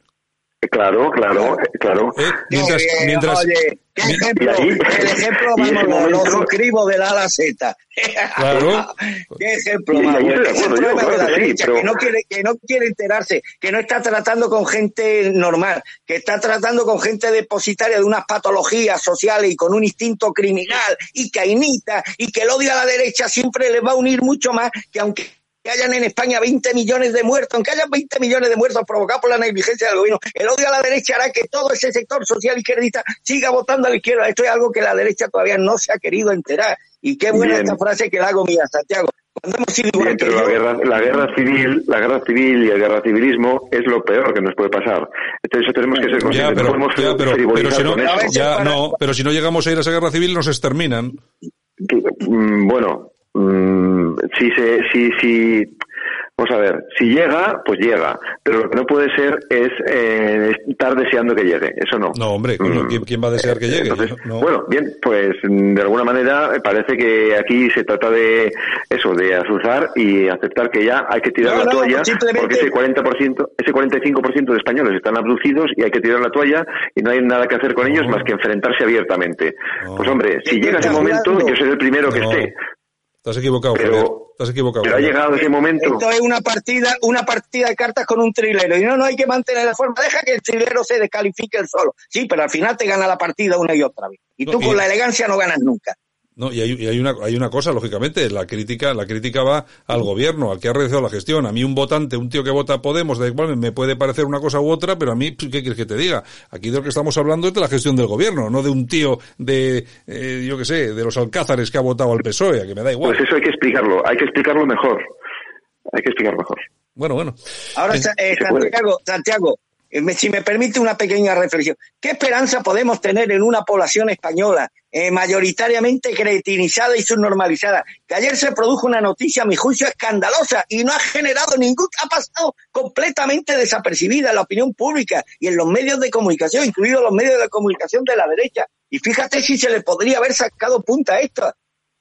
Claro, claro, claro. ¿Eh? Mientras, Oye, mientras, oye, ¿qué ejemplo? ahí- el ejemplo, vamos, lo, lo suscribo del A a la Z. Claro. ¿Qué ejemplo, Y- y más ahí bueno? estoy de Es el acuerdo, yo, problema de claro la que sí, derecha, pero- que, no quiere, que no quiere enterarse, que no está tratando con gente normal, que está tratando con gente depositaria de unas patologías sociales y con un instinto criminal y cainita y que el odio a la derecha siempre les va a unir mucho más que aunque que hayan en España 20 millones de muertos, aunque hayan 20 millones de muertos provocados por la negligencia del gobierno, el odio a la derecha hará que todo ese sector social izquierdista siga votando a la izquierda. Esto es algo que la derecha todavía no se ha querido enterar. Y qué buena Bien. esta frase que la hago mía, Santiago. Cuando hemos sido igual Bien, pero la guerra, la guerra civil, la guerra civil y el guerra civilismo es lo peor que nos puede pasar. Entonces eso tenemos que ser ya, conscientes. pero, no podemos ya, pero, pero frivolizar si no, ya, no, pero si no llegamos a ir a esa guerra civil nos exterminan. Que, mm, bueno, mm, si se, si, si, vamos a ver, si llega, pues llega, pero lo que no puede ser es eh, estar deseando que llegue, eso no. No, hombre, coño, Mm. ¿quién, quién va a desear que llegue? Entonces, No. Bueno, bien, pues mm, de alguna manera eh, parece que aquí se trata de eso, de azuzar y aceptar que ya hay que tirar No, la no, toalla simplemente- porque ese 40%, ese 45% de españoles están abducidos y hay que tirar la toalla y no hay nada que hacer con ellos más que enfrentarse abiertamente. No. Pues hombre, si ¿Qué llega ese momento, yo seré el primero que esté. Estás equivocado, Pero- Javier. Estás equivocado. Pero ha llegado ese momento. esto es una partida, una partida de cartas con un trilero. Y no, no hay que mantener la forma. Deja que el trilero se descalifique el solo. Sí, pero al final te gana la partida una y otra vez. Y No, tú y- con la elegancia no ganas nunca. No, y hay, y hay una, hay una cosa, lógicamente, la crítica, la crítica va al gobierno, al que ha realizado la gestión. A mí un votante, un tío que vota Podemos, da igual, me puede parecer una cosa u otra, pero a mí, ¿qué quieres que te diga? Aquí de lo que estamos hablando es de la gestión del gobierno, no de un tío de, eh, yo qué sé, de los alcázares que ha votado al PSOE, a que me da igual. Pues eso hay que explicarlo, hay que explicarlo mejor. Hay que explicarlo mejor. Bueno, bueno. Ahora, Eh. Santiago, Santiago, si me permite una pequeña reflexión, ¿qué esperanza podemos tener en una población española eh, mayoritariamente cretinizada y subnormalizada? Que ayer se produjo una noticia, a mi juicio, escandalosa y no ha generado ningún, ha pasado completamente desapercibida en la opinión pública y en los medios de comunicación, incluidos los medios de comunicación de la derecha. Y fíjate si se le podría haber sacado punta a esto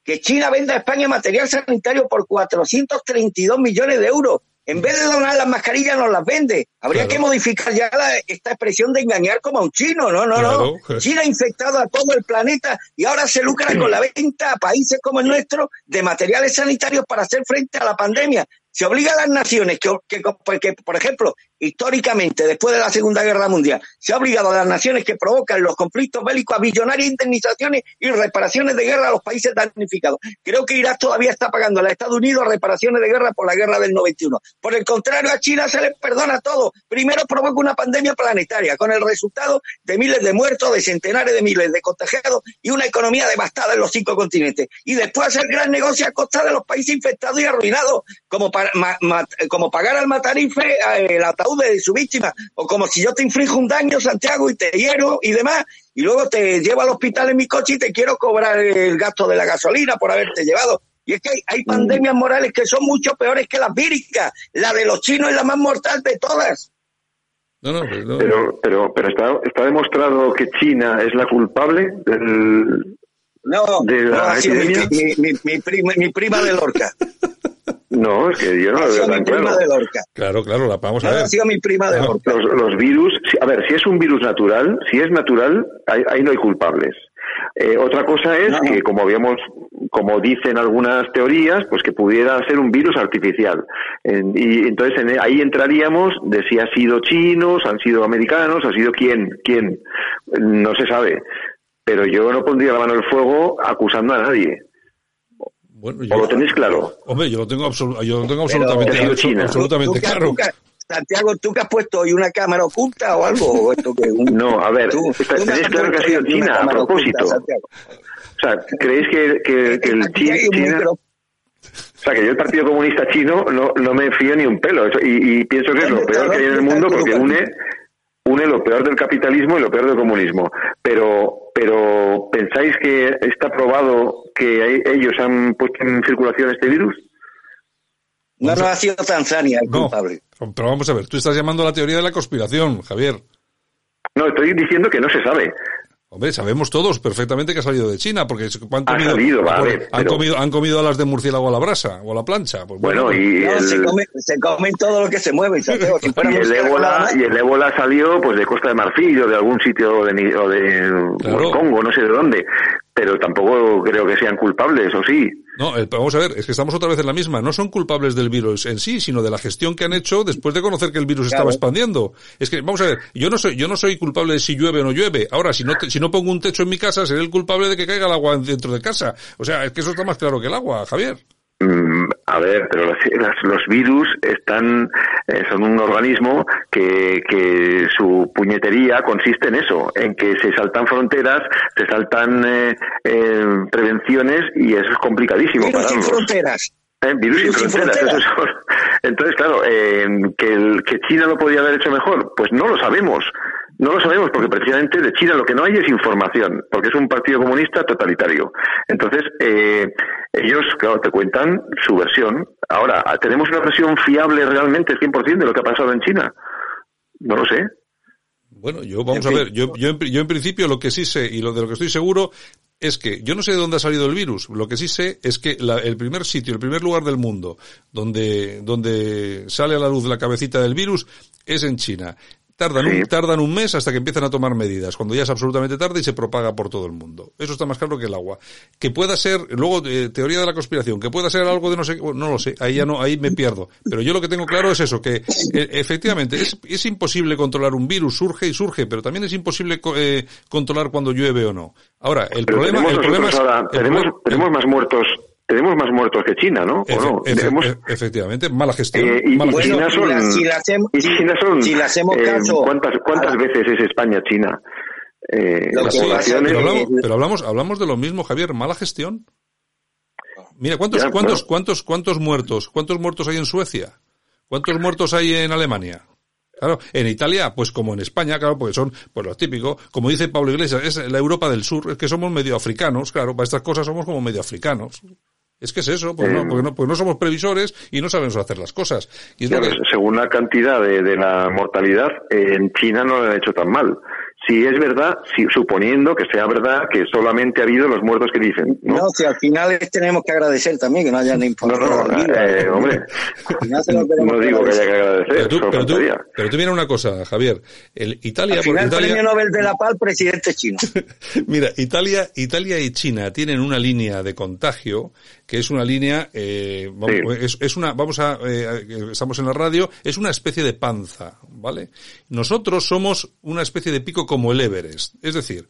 que China venda a España material sanitario por 432 millones de euros. En vez de donar las mascarillas, nos las vende. Habría Claro. que modificar ya la- esta expresión de engañar como a un chino. No, no, Claro. no. China ha infectado a todo el planeta y ahora se lucra con la venta a países como el nuestro de materiales sanitarios para hacer frente a la pandemia. Se obliga a las naciones que, que, por ejemplo, históricamente, después de la Segunda Guerra Mundial, se ha obligado a las naciones que provocan los conflictos bélicos a millonarias indemnizaciones y reparaciones de guerra a los países damnificados. Creo que Irak todavía está pagando a los Estados Unidos reparaciones de guerra por la guerra del 91. Por el contrario, a China se les perdona todo. Primero provoca una pandemia planetaria, con el resultado de miles de muertos, de centenares de miles de contagiados y una economía devastada en los cinco continentes. Y después hacer gran negocio a costa de los países infectados y arruinados, como, para, ma- ma- como pagar al matarife eh, el ataúd de su víctima, o como si yo te inflijo un daño, Santiago, y te hiero y demás, y luego te llevo al hospital en mi coche y te quiero cobrar el gasto de la gasolina por haberte llevado. Y es que hay, hay pandemias morales que son mucho peores que las víricas. La de los chinos es la más mortal de todas. No, no, no. Pero, pero, pero está, está demostrado que China es la culpable del, No, ¿De no, la ha sido mi, epidemia? mi, mi, mi prima, mi prima de Lorca. No, es que yo no lo veo mi tan prima claro. de Lorca. Claro, claro, la vamos a ver. ha sido mi prima de Lorca. Los, los virus, si- a ver, si es un virus natural, si es natural, ahí, ahí no hay culpables. Eh, otra cosa es No. que, como habíamos, como dicen algunas teorías, pues que pudiera ser un virus artificial. En- y entonces en- ahí entraríamos de si ha sido chinos, han sido americanos, ha sido quién, quién, no se sabe. Pero yo no pondría la mano en el fuego acusando a nadie. Bueno, ¿O lo tenéis claro? Hombre, yo lo tengo, absolu- yo lo tengo absolutamente, China. absolutamente ¿Tú que- claro. Santiago, ¿tú que has puesto hoy una cámara oculta o algo? ¿O esto que un- No, a ver, tú- está- tú me tenéis claro que ha sido China, a oculta, propósito. O sea, ¿creéis que, que, que el China... micro- O sea, que yo el Partido Comunista Chino no, no me fío ni un pelo. Eso- y, y pienso que es lo ¿Dónde peor que hay en el mundo porque une, une lo peor del capitalismo y lo peor del comunismo. Pero, pero ¿pensáis que está probado que hay- ellos han puesto en circulación este virus? No, no ha sido Tanzania el No, culpable. pero vamos a ver, tú estás llamando a la teoría de la conspiración, Javier. No, estoy diciendo que no se sabe. Hombre, sabemos todos perfectamente que ha salido de China, porque han comido, ha salido, vale, han, comido, han comido alas de murciélago a la brasa o a la plancha. Pues bueno, bueno, y no, el... se, come, se comen todo lo que se mueve. Si y, el ébola, y el ébola salió pues de Costa de Marfil o de algún sitio de, o de claro. Congo, no sé de dónde pero tampoco creo que sean culpables, ¿o sí? No, eh, vamos a ver, es que estamos otra vez en la misma. No son culpables del virus en sí, sino de la gestión que han hecho después de conocer que el virus claro. estaba expandiendo. Es que, vamos a ver, yo no soy, yo no soy culpable de si llueve o no llueve. Ahora, si no, te, si no pongo un techo en mi casa, seré el culpable de que caiga el agua dentro de casa. O sea, es que eso está más claro que el agua, Javier. Mm, a ver, pero los, los virus están, eh, son un organismo que, que su puñetería consiste en eso, en que se saltan fronteras, se saltan eh, eh, prevenciones y eso es complicadísimo virus para sin fronteras. Eh, virus, virus, sin fronteras. fronteras. Eso es, entonces, claro, que, el, que China lo podía haber hecho mejor, pues no lo sabemos. No lo sabemos porque precisamente de China lo que no hay es información, porque es un partido comunista totalitario. Entonces, eh, ellos, claro, te cuentan su versión. Ahora, ¿tenemos una versión fiable realmente 100% de lo que ha pasado en China? No lo sé. Bueno, yo vamos a ver, yo, yo, yo en principio lo que sí sé y lo de lo que estoy seguro es que yo no sé de dónde ha salido el virus. Lo que sí sé es que la, el primer sitio, el primer lugar del mundo donde, donde sale a la luz la cabecita del virus es en China. Tardan, sí. un, tardan un mes hasta que empiezan a tomar medidas, cuando ya es absolutamente tarde y se propaga por todo el mundo. Eso está más claro que el agua. Que pueda ser, luego, eh, teoría de la conspiración, que pueda ser algo de no sé, no lo sé, ahí ya no, ahí me pierdo. Pero yo lo que tengo claro es eso, que eh, efectivamente es, es imposible controlar un virus, surge y surge, pero también es imposible eh, controlar cuando llueve o no. Ahora, el pero problema, el problema es, ahora, el tenemos, problema, tenemos más muertos tenemos más muertos que China, ¿no? Efe, no? Efe, Debemos... efectivamente, mala gestión. Eh, y, mala bueno, gestión. China son, si la hacemos, y China son si le hacemos eh, caso ¿cuántas, cuántas veces es España China? Eh, las poblaciones... Pero hablamos, pero hablamos, hablamos de lo mismo, Javier, mala gestión. Mira, ¿cuántos, Ya, cuántos, bueno. cuántos, cuántos muertos, cuántos muertos hay en Suecia? ¿Cuántos muertos hay en Alemania? Claro, en Italia, pues como en España, claro, porque son, pues lo típico, como dice Pablo Iglesias, es la Europa del Sur, es que somos medio africanos, claro, para estas cosas somos como medio africanos. Es que es eso, pues no, porque no, pues no somos previsores y no sabemos hacer las cosas. Y es lo Claro, que- según la cantidad de, de la mortalidad, eh, en China no lo han hecho tan mal. Si es verdad, si, suponiendo que sea verdad que solamente ha habido los muertos que dicen, ¿no? No, si al final tenemos que agradecer también que no hayan No, informado. no, eh, hombre, no digo que haya que agradecer, pero tú, pero tú, faltaría. pero tú mira una cosa, Javier. El Italia, Al final, porque Italia, premio Nobel de la Paz, presidente chino. Mira, Italia, Italia y China tienen una línea de contagio que es una línea, eh, vamos, Sí. es, es una, vamos a, eh, estamos en la radio, es una especie de panza, ¿vale? Nosotros somos una especie de pico como el Everest, es decir,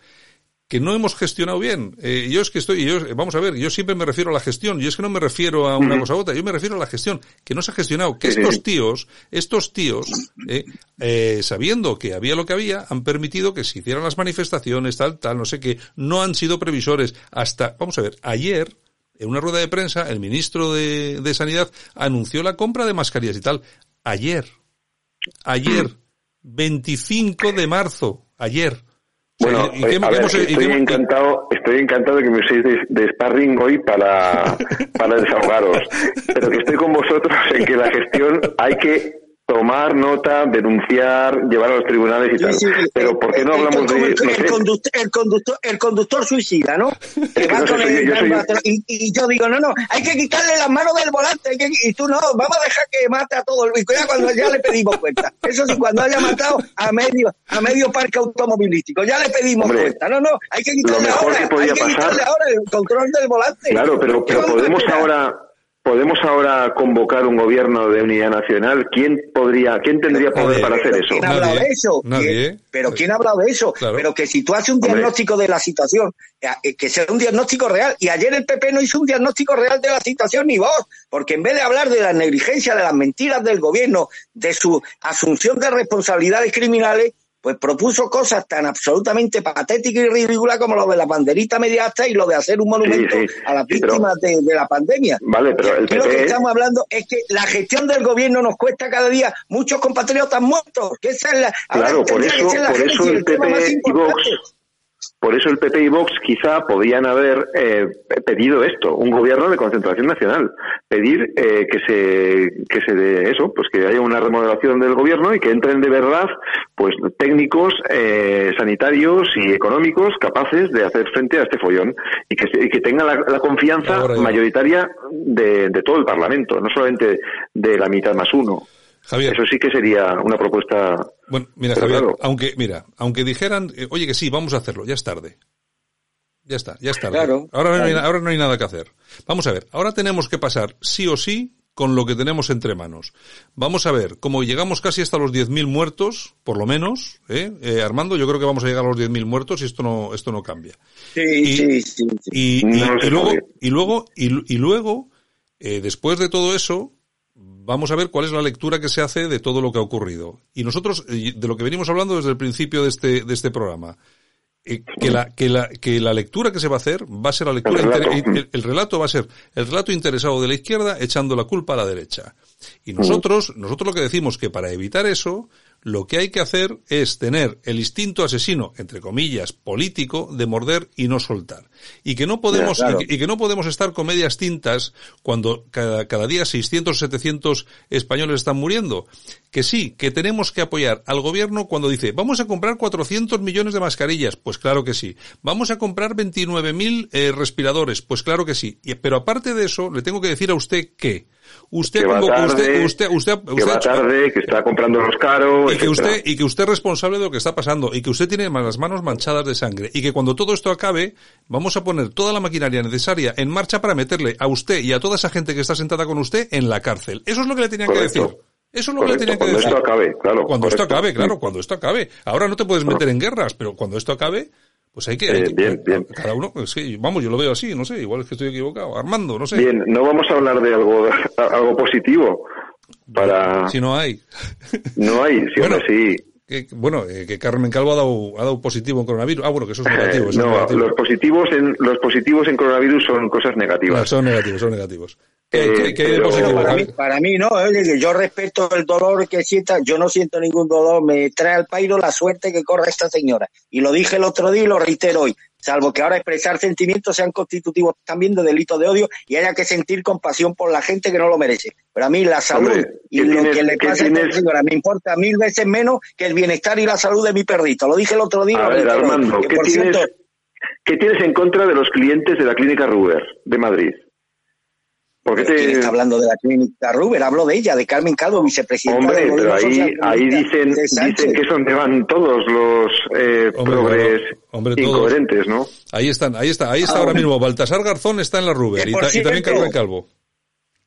que no hemos gestionado bien. Eh, yo es que estoy, yo, vamos a ver, yo siempre me refiero a la gestión, yo es que no me refiero a una cosa u otra, yo me refiero a la gestión, que no se ha gestionado, que estos tíos, estos tíos, eh, eh, sabiendo que había lo que había, han permitido que se hicieran las manifestaciones, tal, tal, no sé qué, no han sido previsores hasta, vamos a ver, ayer, en una rueda de prensa, el ministro de, de Sanidad anunció la compra de mascarillas y tal. Ayer. Ayer. 25 de marzo. Ayer. Bueno, ¿y- y eh, qué- a ver, estoy qué- encantado, estoy encantado de que me uséis de, de sparring hoy para, para desahogaros, pero que estoy con vosotros en que la gestión hay que tomar nota, denunciar, llevar a los tribunales y Sí, tal. sí, pero ¿por qué no hablamos el, de, el, no sé, conductor, el, conductor, el conductor suicida, ¿no? Que que va no sé, con soy- el- yo soy- y, y yo digo, no, no, hay que quitarle las manos del volante, que- y tú no, vamos a dejar que mate a todo el y ya cuando ya le pedimos cuenta. Eso sí, cuando haya matado a medio, a medio parque automovilístico, ya le pedimos Hombre, cuenta. No, no, hay que quitarle mejor ahora, que podía hay que pasar- quitarle ahora el control del volante. Claro, pero, ¿Qué pero podemos ahora podemos ahora convocar un gobierno de unidad nacional. ¿Quién podría, quién tendría poder Nadie. para hacer eso? ¿Quién ha hablado de eso? nadie. ¿Quién? Pero ¿quién ha hablado de eso? Claro. Pero que si tú haces un Hombre. diagnóstico de la situación, eh, que sea un diagnóstico real, y ayer el PP no hizo un diagnóstico real de la situación ni vos, porque en vez de hablar de la negligencia, de las mentiras del gobierno, de su asunción de responsabilidades criminales, pues propuso cosas tan absolutamente patéticas y ridículas como lo de la banderita mediasta y lo de hacer un monumento sí. a las Sí, pero- víctimas de, de la pandemia. Vale, pero el Aquí lo que PP estamos hablando es que la gestión del gobierno nos cuesta cada día muchos compatriotas muertos. Que esa es la, Claro, por eso- por el PP y. Vox Por eso el PP y Vox quizá podían haber eh, pedido esto, un gobierno de concentración nacional, pedir eh, que se que se de eso, pues que haya una remodelación del gobierno y que entren de verdad, pues técnicos, eh, sanitarios y económicos capaces de hacer frente a este follón y que, y que tengan la, confianza mayoritaria de, de todo el Parlamento, no solamente de la mitad más uno. Javier. Eso sí que sería una propuesta. Bueno, mira, Javier, aunque, mira, aunque dijeran, eh, oye que sí, vamos a hacerlo, ya es tarde. Ya está, ya es tarde. ahora, no hay, ahora no hay nada que hacer. Vamos a ver, ahora tenemos que pasar sí o sí con lo que tenemos entre manos. Vamos a ver, como llegamos casi hasta los 10.000 muertos, por lo menos, ¿eh? ¿eh? Armando, yo creo que vamos a llegar a los 10.000 muertos y esto no, esto no cambia. Sí, y, sí, sí, Y, luego, y luego, y, luego, eh, después de todo eso, vamos a ver cuál es la lectura que se hace de todo lo que ha ocurrido. Y nosotros, eh, de lo que venimos hablando desde el principio de este, de este programa, eh, que, la, que, la, que la lectura que se va a hacer va a ser la lectura, el relato. el relato va a ser el relato interesado de la izquierda echando la culpa a la derecha. Y nosotros, nosotros lo que decimos que para evitar eso, lo que hay que hacer es tener el instinto asesino, entre comillas, político, de morder y no soltar. Y que no podemos, y, que, no podemos estar con medias tintas cuando cada, cada día 600 o 700 españoles están muriendo. Que sí, que tenemos que apoyar al gobierno cuando dice, vamos a comprar 400 millones de mascarillas. Pues claro que sí. Vamos a comprar 29.000 eh, respiradores. Pues claro que sí. pero aparte de eso, le tengo que decir a usted que, Usted, que va tarde, usted, usted, usted, que va tarde, que está comprando los caros, y que usted y que usted es responsable de lo que está pasando y que usted tiene las manos manchadas de sangre y que cuando todo esto acabe vamos a poner toda la maquinaria necesaria en marcha para meterle a usted y a toda esa gente que está sentada con usted en la cárcel. Eso es lo que le tenían que decir. Eso es lo que le tenían que decir. Cuando esto acabe, claro. Cuando esto acabe, claro, cuando esto acabe. Ahora no te puedes meter en guerras, pero cuando esto acabe, pues hay que, eh, bien, bien. cada uno, sí, vamos, yo lo veo así, no sé, igual es que estoy equivocado. Armando, no sé. Bien, no vamos a hablar de algo, algo positivo para. Si no hay. No hay, sí, bueno, sí. Que, bueno, eh, que Carmen Calvo ha dado, ha dado positivo en coronavirus. Ah, bueno, que eso es negativo. no, negativo. los positivos en, los positivos en coronavirus son cosas negativas. No, son negativos, son negativos. ¿Qué, qué, eh, positivo, para, mí, para mí no, yo respeto el dolor que sienta, yo no siento ningún dolor, me trae al pairo la suerte que corre esta señora. Y lo dije el otro día y lo reitero hoy, salvo que ahora expresar sentimientos sean constitutivos también de delito de odio y haya que sentir compasión por la gente que no lo merece. Pero a mí la salud y lo que le pasa a esta señora me importa mil veces menos que el bienestar y la salud de mi perrito. Lo dije el otro día. A ver, Armando, ¿qué, tienes, ¿qué tienes en contra de los clientes de la clínica Ruber de Madrid? Porque te... está hablando de la clínica Ruber? Hablo de ella, de Carmen Calvo, vicepresidenta Hombre, pero ahí, ahí dicen, dicen que es donde van todos los eh, progres incoherentes, ¿no? Ahí están, ahí está, ahí está ah, ahora mismo. Baltasar Garzón está en la Ruber y, y, también Carmen Calvo.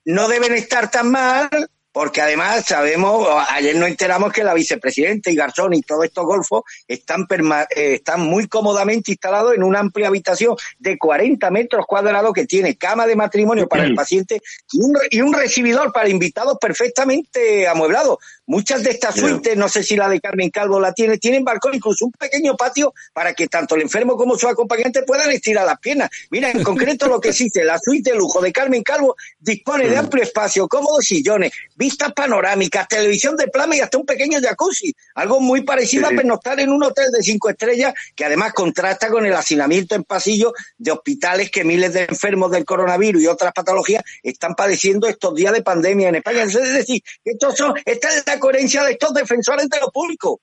No deben estar tan mal porque además sabemos, ayer nos enteramos que la vicepresidenta y Garzón y todos estos golfos están, eh, están muy cómodamente instalados en una amplia habitación de 40 metros cuadrados que tiene cama de matrimonio para el paciente y un, y un recibidor para invitados perfectamente amueblado. Muchas de estas suites, no sé si la de Carmen Calvo la tiene, tienen balcón, incluso un pequeño patio para que tanto el enfermo como su acompañante puedan estirar las piernas. Mira, en concreto lo que existe, la suite de lujo de Carmen Calvo dispone de amplio espacio, cómodos sillones, vistas panorámicas, televisión de plasma y hasta un pequeño jacuzzi. Algo muy parecido a pernoctar en un hotel de cinco estrellas que además contrasta con el hacinamiento en pasillo de hospitales que miles de enfermos del coronavirus y otras patologías están padeciendo estos días de pandemia en España. Es decir, estos son, esta es la coherencia de estos defensores de lo público.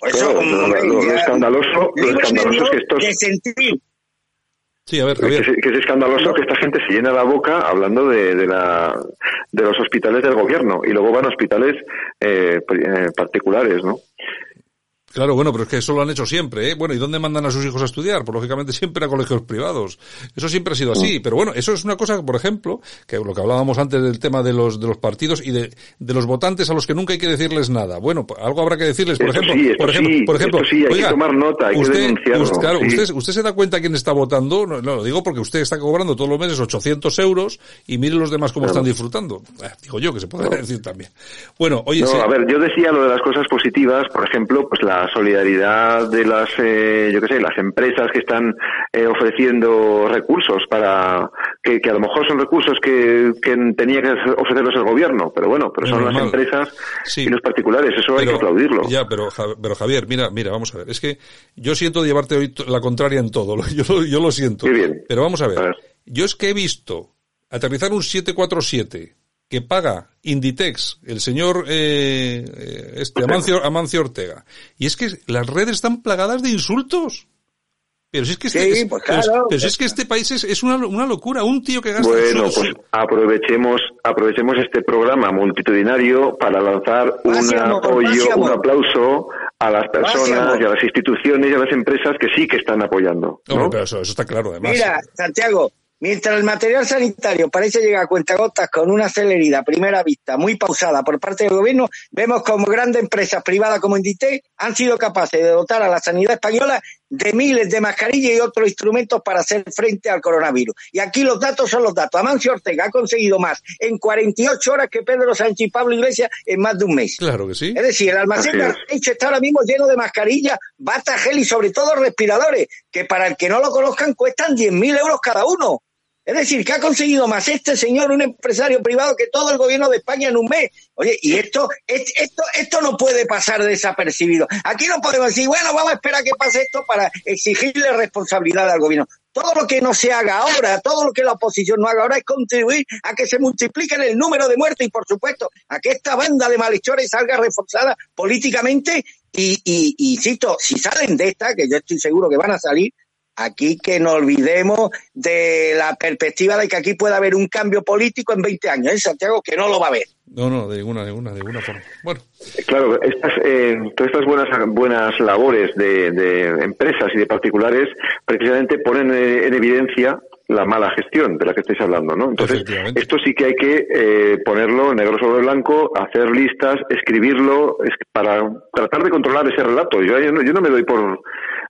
Por eso, lo, escandaloso, lo escandaloso es que estos... Sí, a ver, Que, es, escandaloso que esta gente se llena la boca hablando de, de, la, de los hospitales del gobierno y luego van a hospitales eh, eh particulares, ¿no? Claro, bueno, pero es que eso lo han hecho siempre, ¿eh? Bueno, ¿y dónde mandan a sus hijos a estudiar? Pues lógicamente siempre a colegios privados. Eso siempre ha sido así. Mm. Pero bueno, eso es una cosa, por ejemplo, que lo que hablábamos antes del tema de los, de los partidos y de, de los votantes a los que nunca hay que decirles nada. Bueno, pues algo habrá que decirles, por ejemplo, por ejemplo, por ejemplo, sí, hay que tomar nota, hay usted, que claro, usted, usted se da cuenta quién está votando, no, lo digo porque usted está cobrando todos los meses 800 euros y mire los demás cómo están disfrutando. Eh, digo yo que se puede decir también. Bueno, oye, no, a ver, yo decía lo de las cosas positivas, por ejemplo, pues la la solidaridad de las, eh, yo qué sé, las empresas que están eh, ofreciendo recursos para que, que, a lo mejor son recursos que, que tenía que ofrecerlos el gobierno, pero bueno, pero son las empresas y los particulares, eso hay que aplaudirlo. Ya, pero, pero Javier, mira, mira, vamos a ver, es que yo siento llevarte hoy la contraria en todo, yo, yo lo siento. bien. Pero vamos a ver, yo es que he visto aterrizar un 747 que paga Inditex, el señor eh, eh este Amancio, Amancio Ortega. Y es que las redes están plagadas de insultos. Pero si es que este, pues pero, es que este país es, es una, una, locura. Un tío que gasta. Bueno, pues aprovechemos, aprovechemos este programa multitudinario para lanzar un apoyo, un aplauso a las personas y a las instituciones y a las empresas que sí que están apoyando. ¿no? pero eso, eso está claro, además. Mira, Santiago, Mientras el material sanitario parece llegar a cuentagotas con una celeridad a primera vista muy pausada por parte del gobierno, vemos como grandes empresas privadas como Inditex han sido capaces de dotar a la sanidad española de miles de mascarillas y otros instrumentos para hacer frente al coronavirus. Y aquí los datos son los datos. Amancio Ortega ha conseguido más en 48 horas que Pedro Sánchez y Pablo Iglesias en más de un mes. Claro que sí. Es decir, el almacén de hecho está ahora mismo lleno de mascarillas, bata, gel y sobre todo respiradores, que para el que no lo conozcan cuestan 10.000 euros cada uno. Es decir, que ha conseguido más este señor, un empresario privado, que todo el gobierno de España en un mes. Oye, y esto, esto, esto no puede pasar desapercibido. Aquí no podemos decir, bueno, vamos a esperar que pase esto para exigirle responsabilidad al gobierno. Todo lo que no se haga ahora, todo lo que la oposición no haga ahora es contribuir a que se multiplique el número de muertes y, por supuesto, a que esta banda de malhechores salga reforzada políticamente y, y, y, si salen de esta, que yo estoy seguro que van a salir, Aquí que no olvidemos de la perspectiva de que aquí pueda haber un cambio político en 20 años. En ¿eh, Santiago que no lo va a haber. No, no, de ninguna, de ninguna, de ninguna forma. Bueno. Claro, estas, eh, todas estas buenas, buenas labores de, de, empresas y de particulares precisamente ponen en evidencia la mala gestión de la que estáis hablando, ¿no? Entonces, esto sí que hay que eh, ponerlo negro sobre blanco, hacer listas, escribirlo, es para tratar de controlar ese relato. Yo, yo, no, yo no me doy por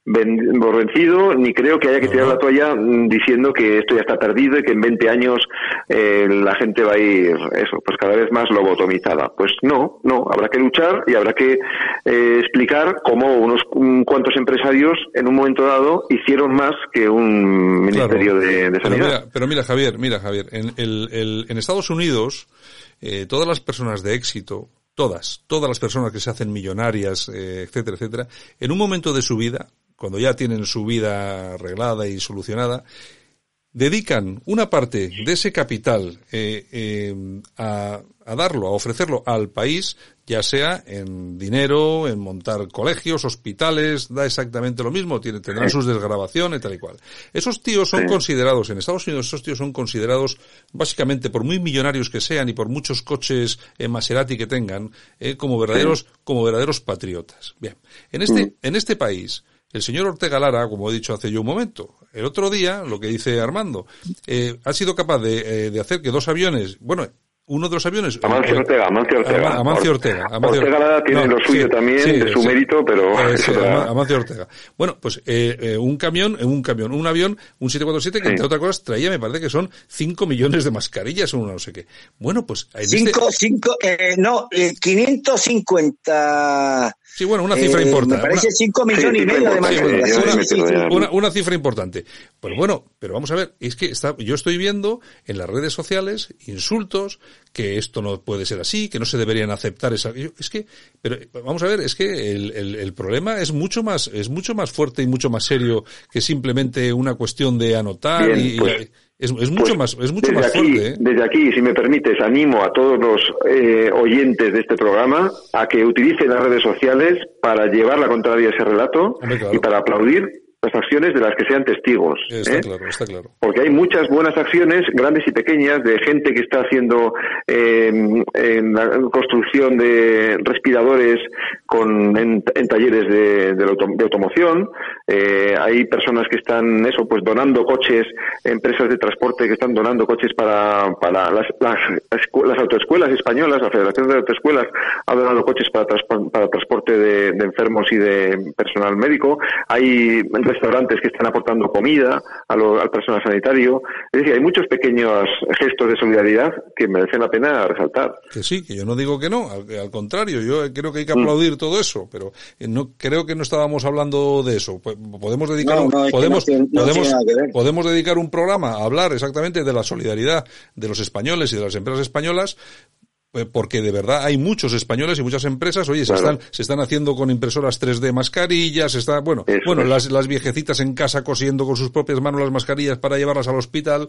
vencido, ni creo que haya que tirar la toalla mm, diciendo que esto ya está perdido y que en 20 años eh, la gente va a ir, eso, pues cada vez más lobotomizada. Pues no, no, habrá que luchar y habrá que eh, explicar cómo unos cuantos empresarios en un momento dado hicieron más que un ministerio de, Sanidad. Pero mira, pero mira, Javier, mira, Javier, en, el, el, en Estados Unidos, eh, todas las personas de éxito, todas, todas las personas que se hacen millonarias, eh, etcétera, etcétera, en un momento de su vida, cuando ya tienen su vida arreglada y solucionada, dedican una parte de ese capital eh, eh, a, a, darlo, a ofrecerlo al país, ya sea en dinero, en montar colegios, hospitales, da exactamente lo mismo, tiene, tendrán sus desgrabaciones, tal y cual. Esos tíos son considerados, en Estados Unidos esos tíos son considerados, básicamente por muy millonarios que sean y por muchos coches en Maserati que tengan, eh, como verdaderos, como verdaderos patriotas. Bien. En este, mm. en este país, el señor Ortega Lara, como he dicho hace yo un momento, el otro día, lo que dice Armando, eh, ha sido capaz de, eh, de hacer que dos aviones, bueno, uno de los aviones. Amancio Ortega, Amancio Ortega. Amancio Ortega. Amancio Ortega tiene lo suyo también, de su mérito, pero. Eh, Amancio Ortega. Bueno, pues eh, eh, un camión, un camión, un avión, un 747 que entre otras cosas traía, me parece que son 5 millones de mascarillas o no sé qué. Bueno, pues. 5, 5, este... no, 550 Sí, bueno, una cifra eh, importante. Me parece 5 millones y medio de una, una, cifra importante. Pero bueno, pero vamos a ver, es que está, yo estoy viendo en las redes sociales insultos, que esto no puede ser así, que no se deberían aceptar esa, es que, pero vamos a ver, es que el, el, el problema es mucho más, es mucho más fuerte y mucho más serio que simplemente una cuestión de anotar y, pues, es, es, mucho pues, más, es mucho más aquí, fuerte. ¿eh? Desde aquí, si me permites, animo a todos los eh, oyentes de este programa a que utilicen las redes sociales para llevar la contraria a ese relato Hombre, claro. y para aplaudir las acciones de las que sean testigos. Está ¿eh? claro, está claro. Porque hay muchas buenas acciones, grandes y pequeñas, de gente que está haciendo eh, en la construcción de respiradores con, en, en talleres de, de, auto, de automoción. Eh, hay personas que están, eso, pues donando coches, empresas de transporte que están donando coches para, para las, las, las autoescuelas españolas, la Federación de Autoescuelas ha donado coches para, para transporte de, de enfermos y de personal médico. Hay restaurantes que están aportando comida al personal sanitario. Es decir, hay muchos pequeños gestos de solidaridad que merecen la pena resaltar. Que sí, que yo no digo que no, al, contrario, yo creo que hay que aplaudir todo eso, pero no creo que no estábamos hablando de eso. Podemos dedicar podemos podemos podemos dedicar un programa a hablar exactamente de la solidaridad de los españoles y de las empresas españolas, pues, porque de verdad hay muchos españoles y muchas empresas, oye, se están se están haciendo con impresoras 3D mascarillas, está bueno, bueno, las, las viejecitas en casa cosiendo con sus propias manos las mascarillas para llevarlas al hospital.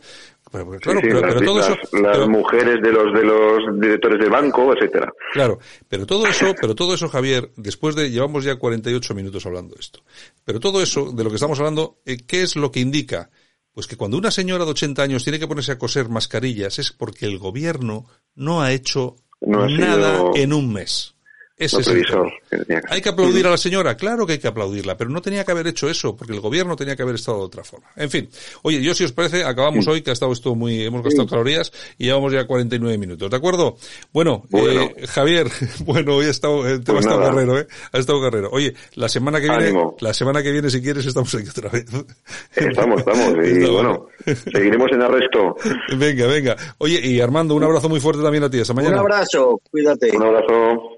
Pero, claro, pero, todo eso las mujeres de los de los directores de banco, etcétera. Claro, pero todo eso, pero todo eso Javier, después de llevamos ya 48 minutos hablando de esto. Pero todo eso de lo que estamos hablando, eh, ¿qué es lo que indica? Pues que cuando una señora de 80 años tiene que ponerse a coser mascarillas es porque el gobierno no ha hecho nada en un mes. Ese es Hay que aplaudir a la señora, claro que hay que aplaudirla, pero no tenía que haber hecho eso, porque el gobierno tenía que haber estado de otra forma. En fin, oye, yo si os parece, acabamos hoy, que ha estado esto muy, hemos gastado calorías y llevamos ya 49 minutos, ¿de acuerdo? Bueno, Eh, Javier, bueno, hoy ha estado, el tema pues ha estado guerrero, ¿eh? Ha estado guerrero. Oye, la semana que viene, la semana que viene, si quieres, estamos aquí otra vez. Estamos, estamos, y bueno, seguiremos en arresto. Venga, venga. Oye, y Armando, un abrazo muy fuerte también a ti, hasta mañana. Un abrazo, cuídate. Un abrazo.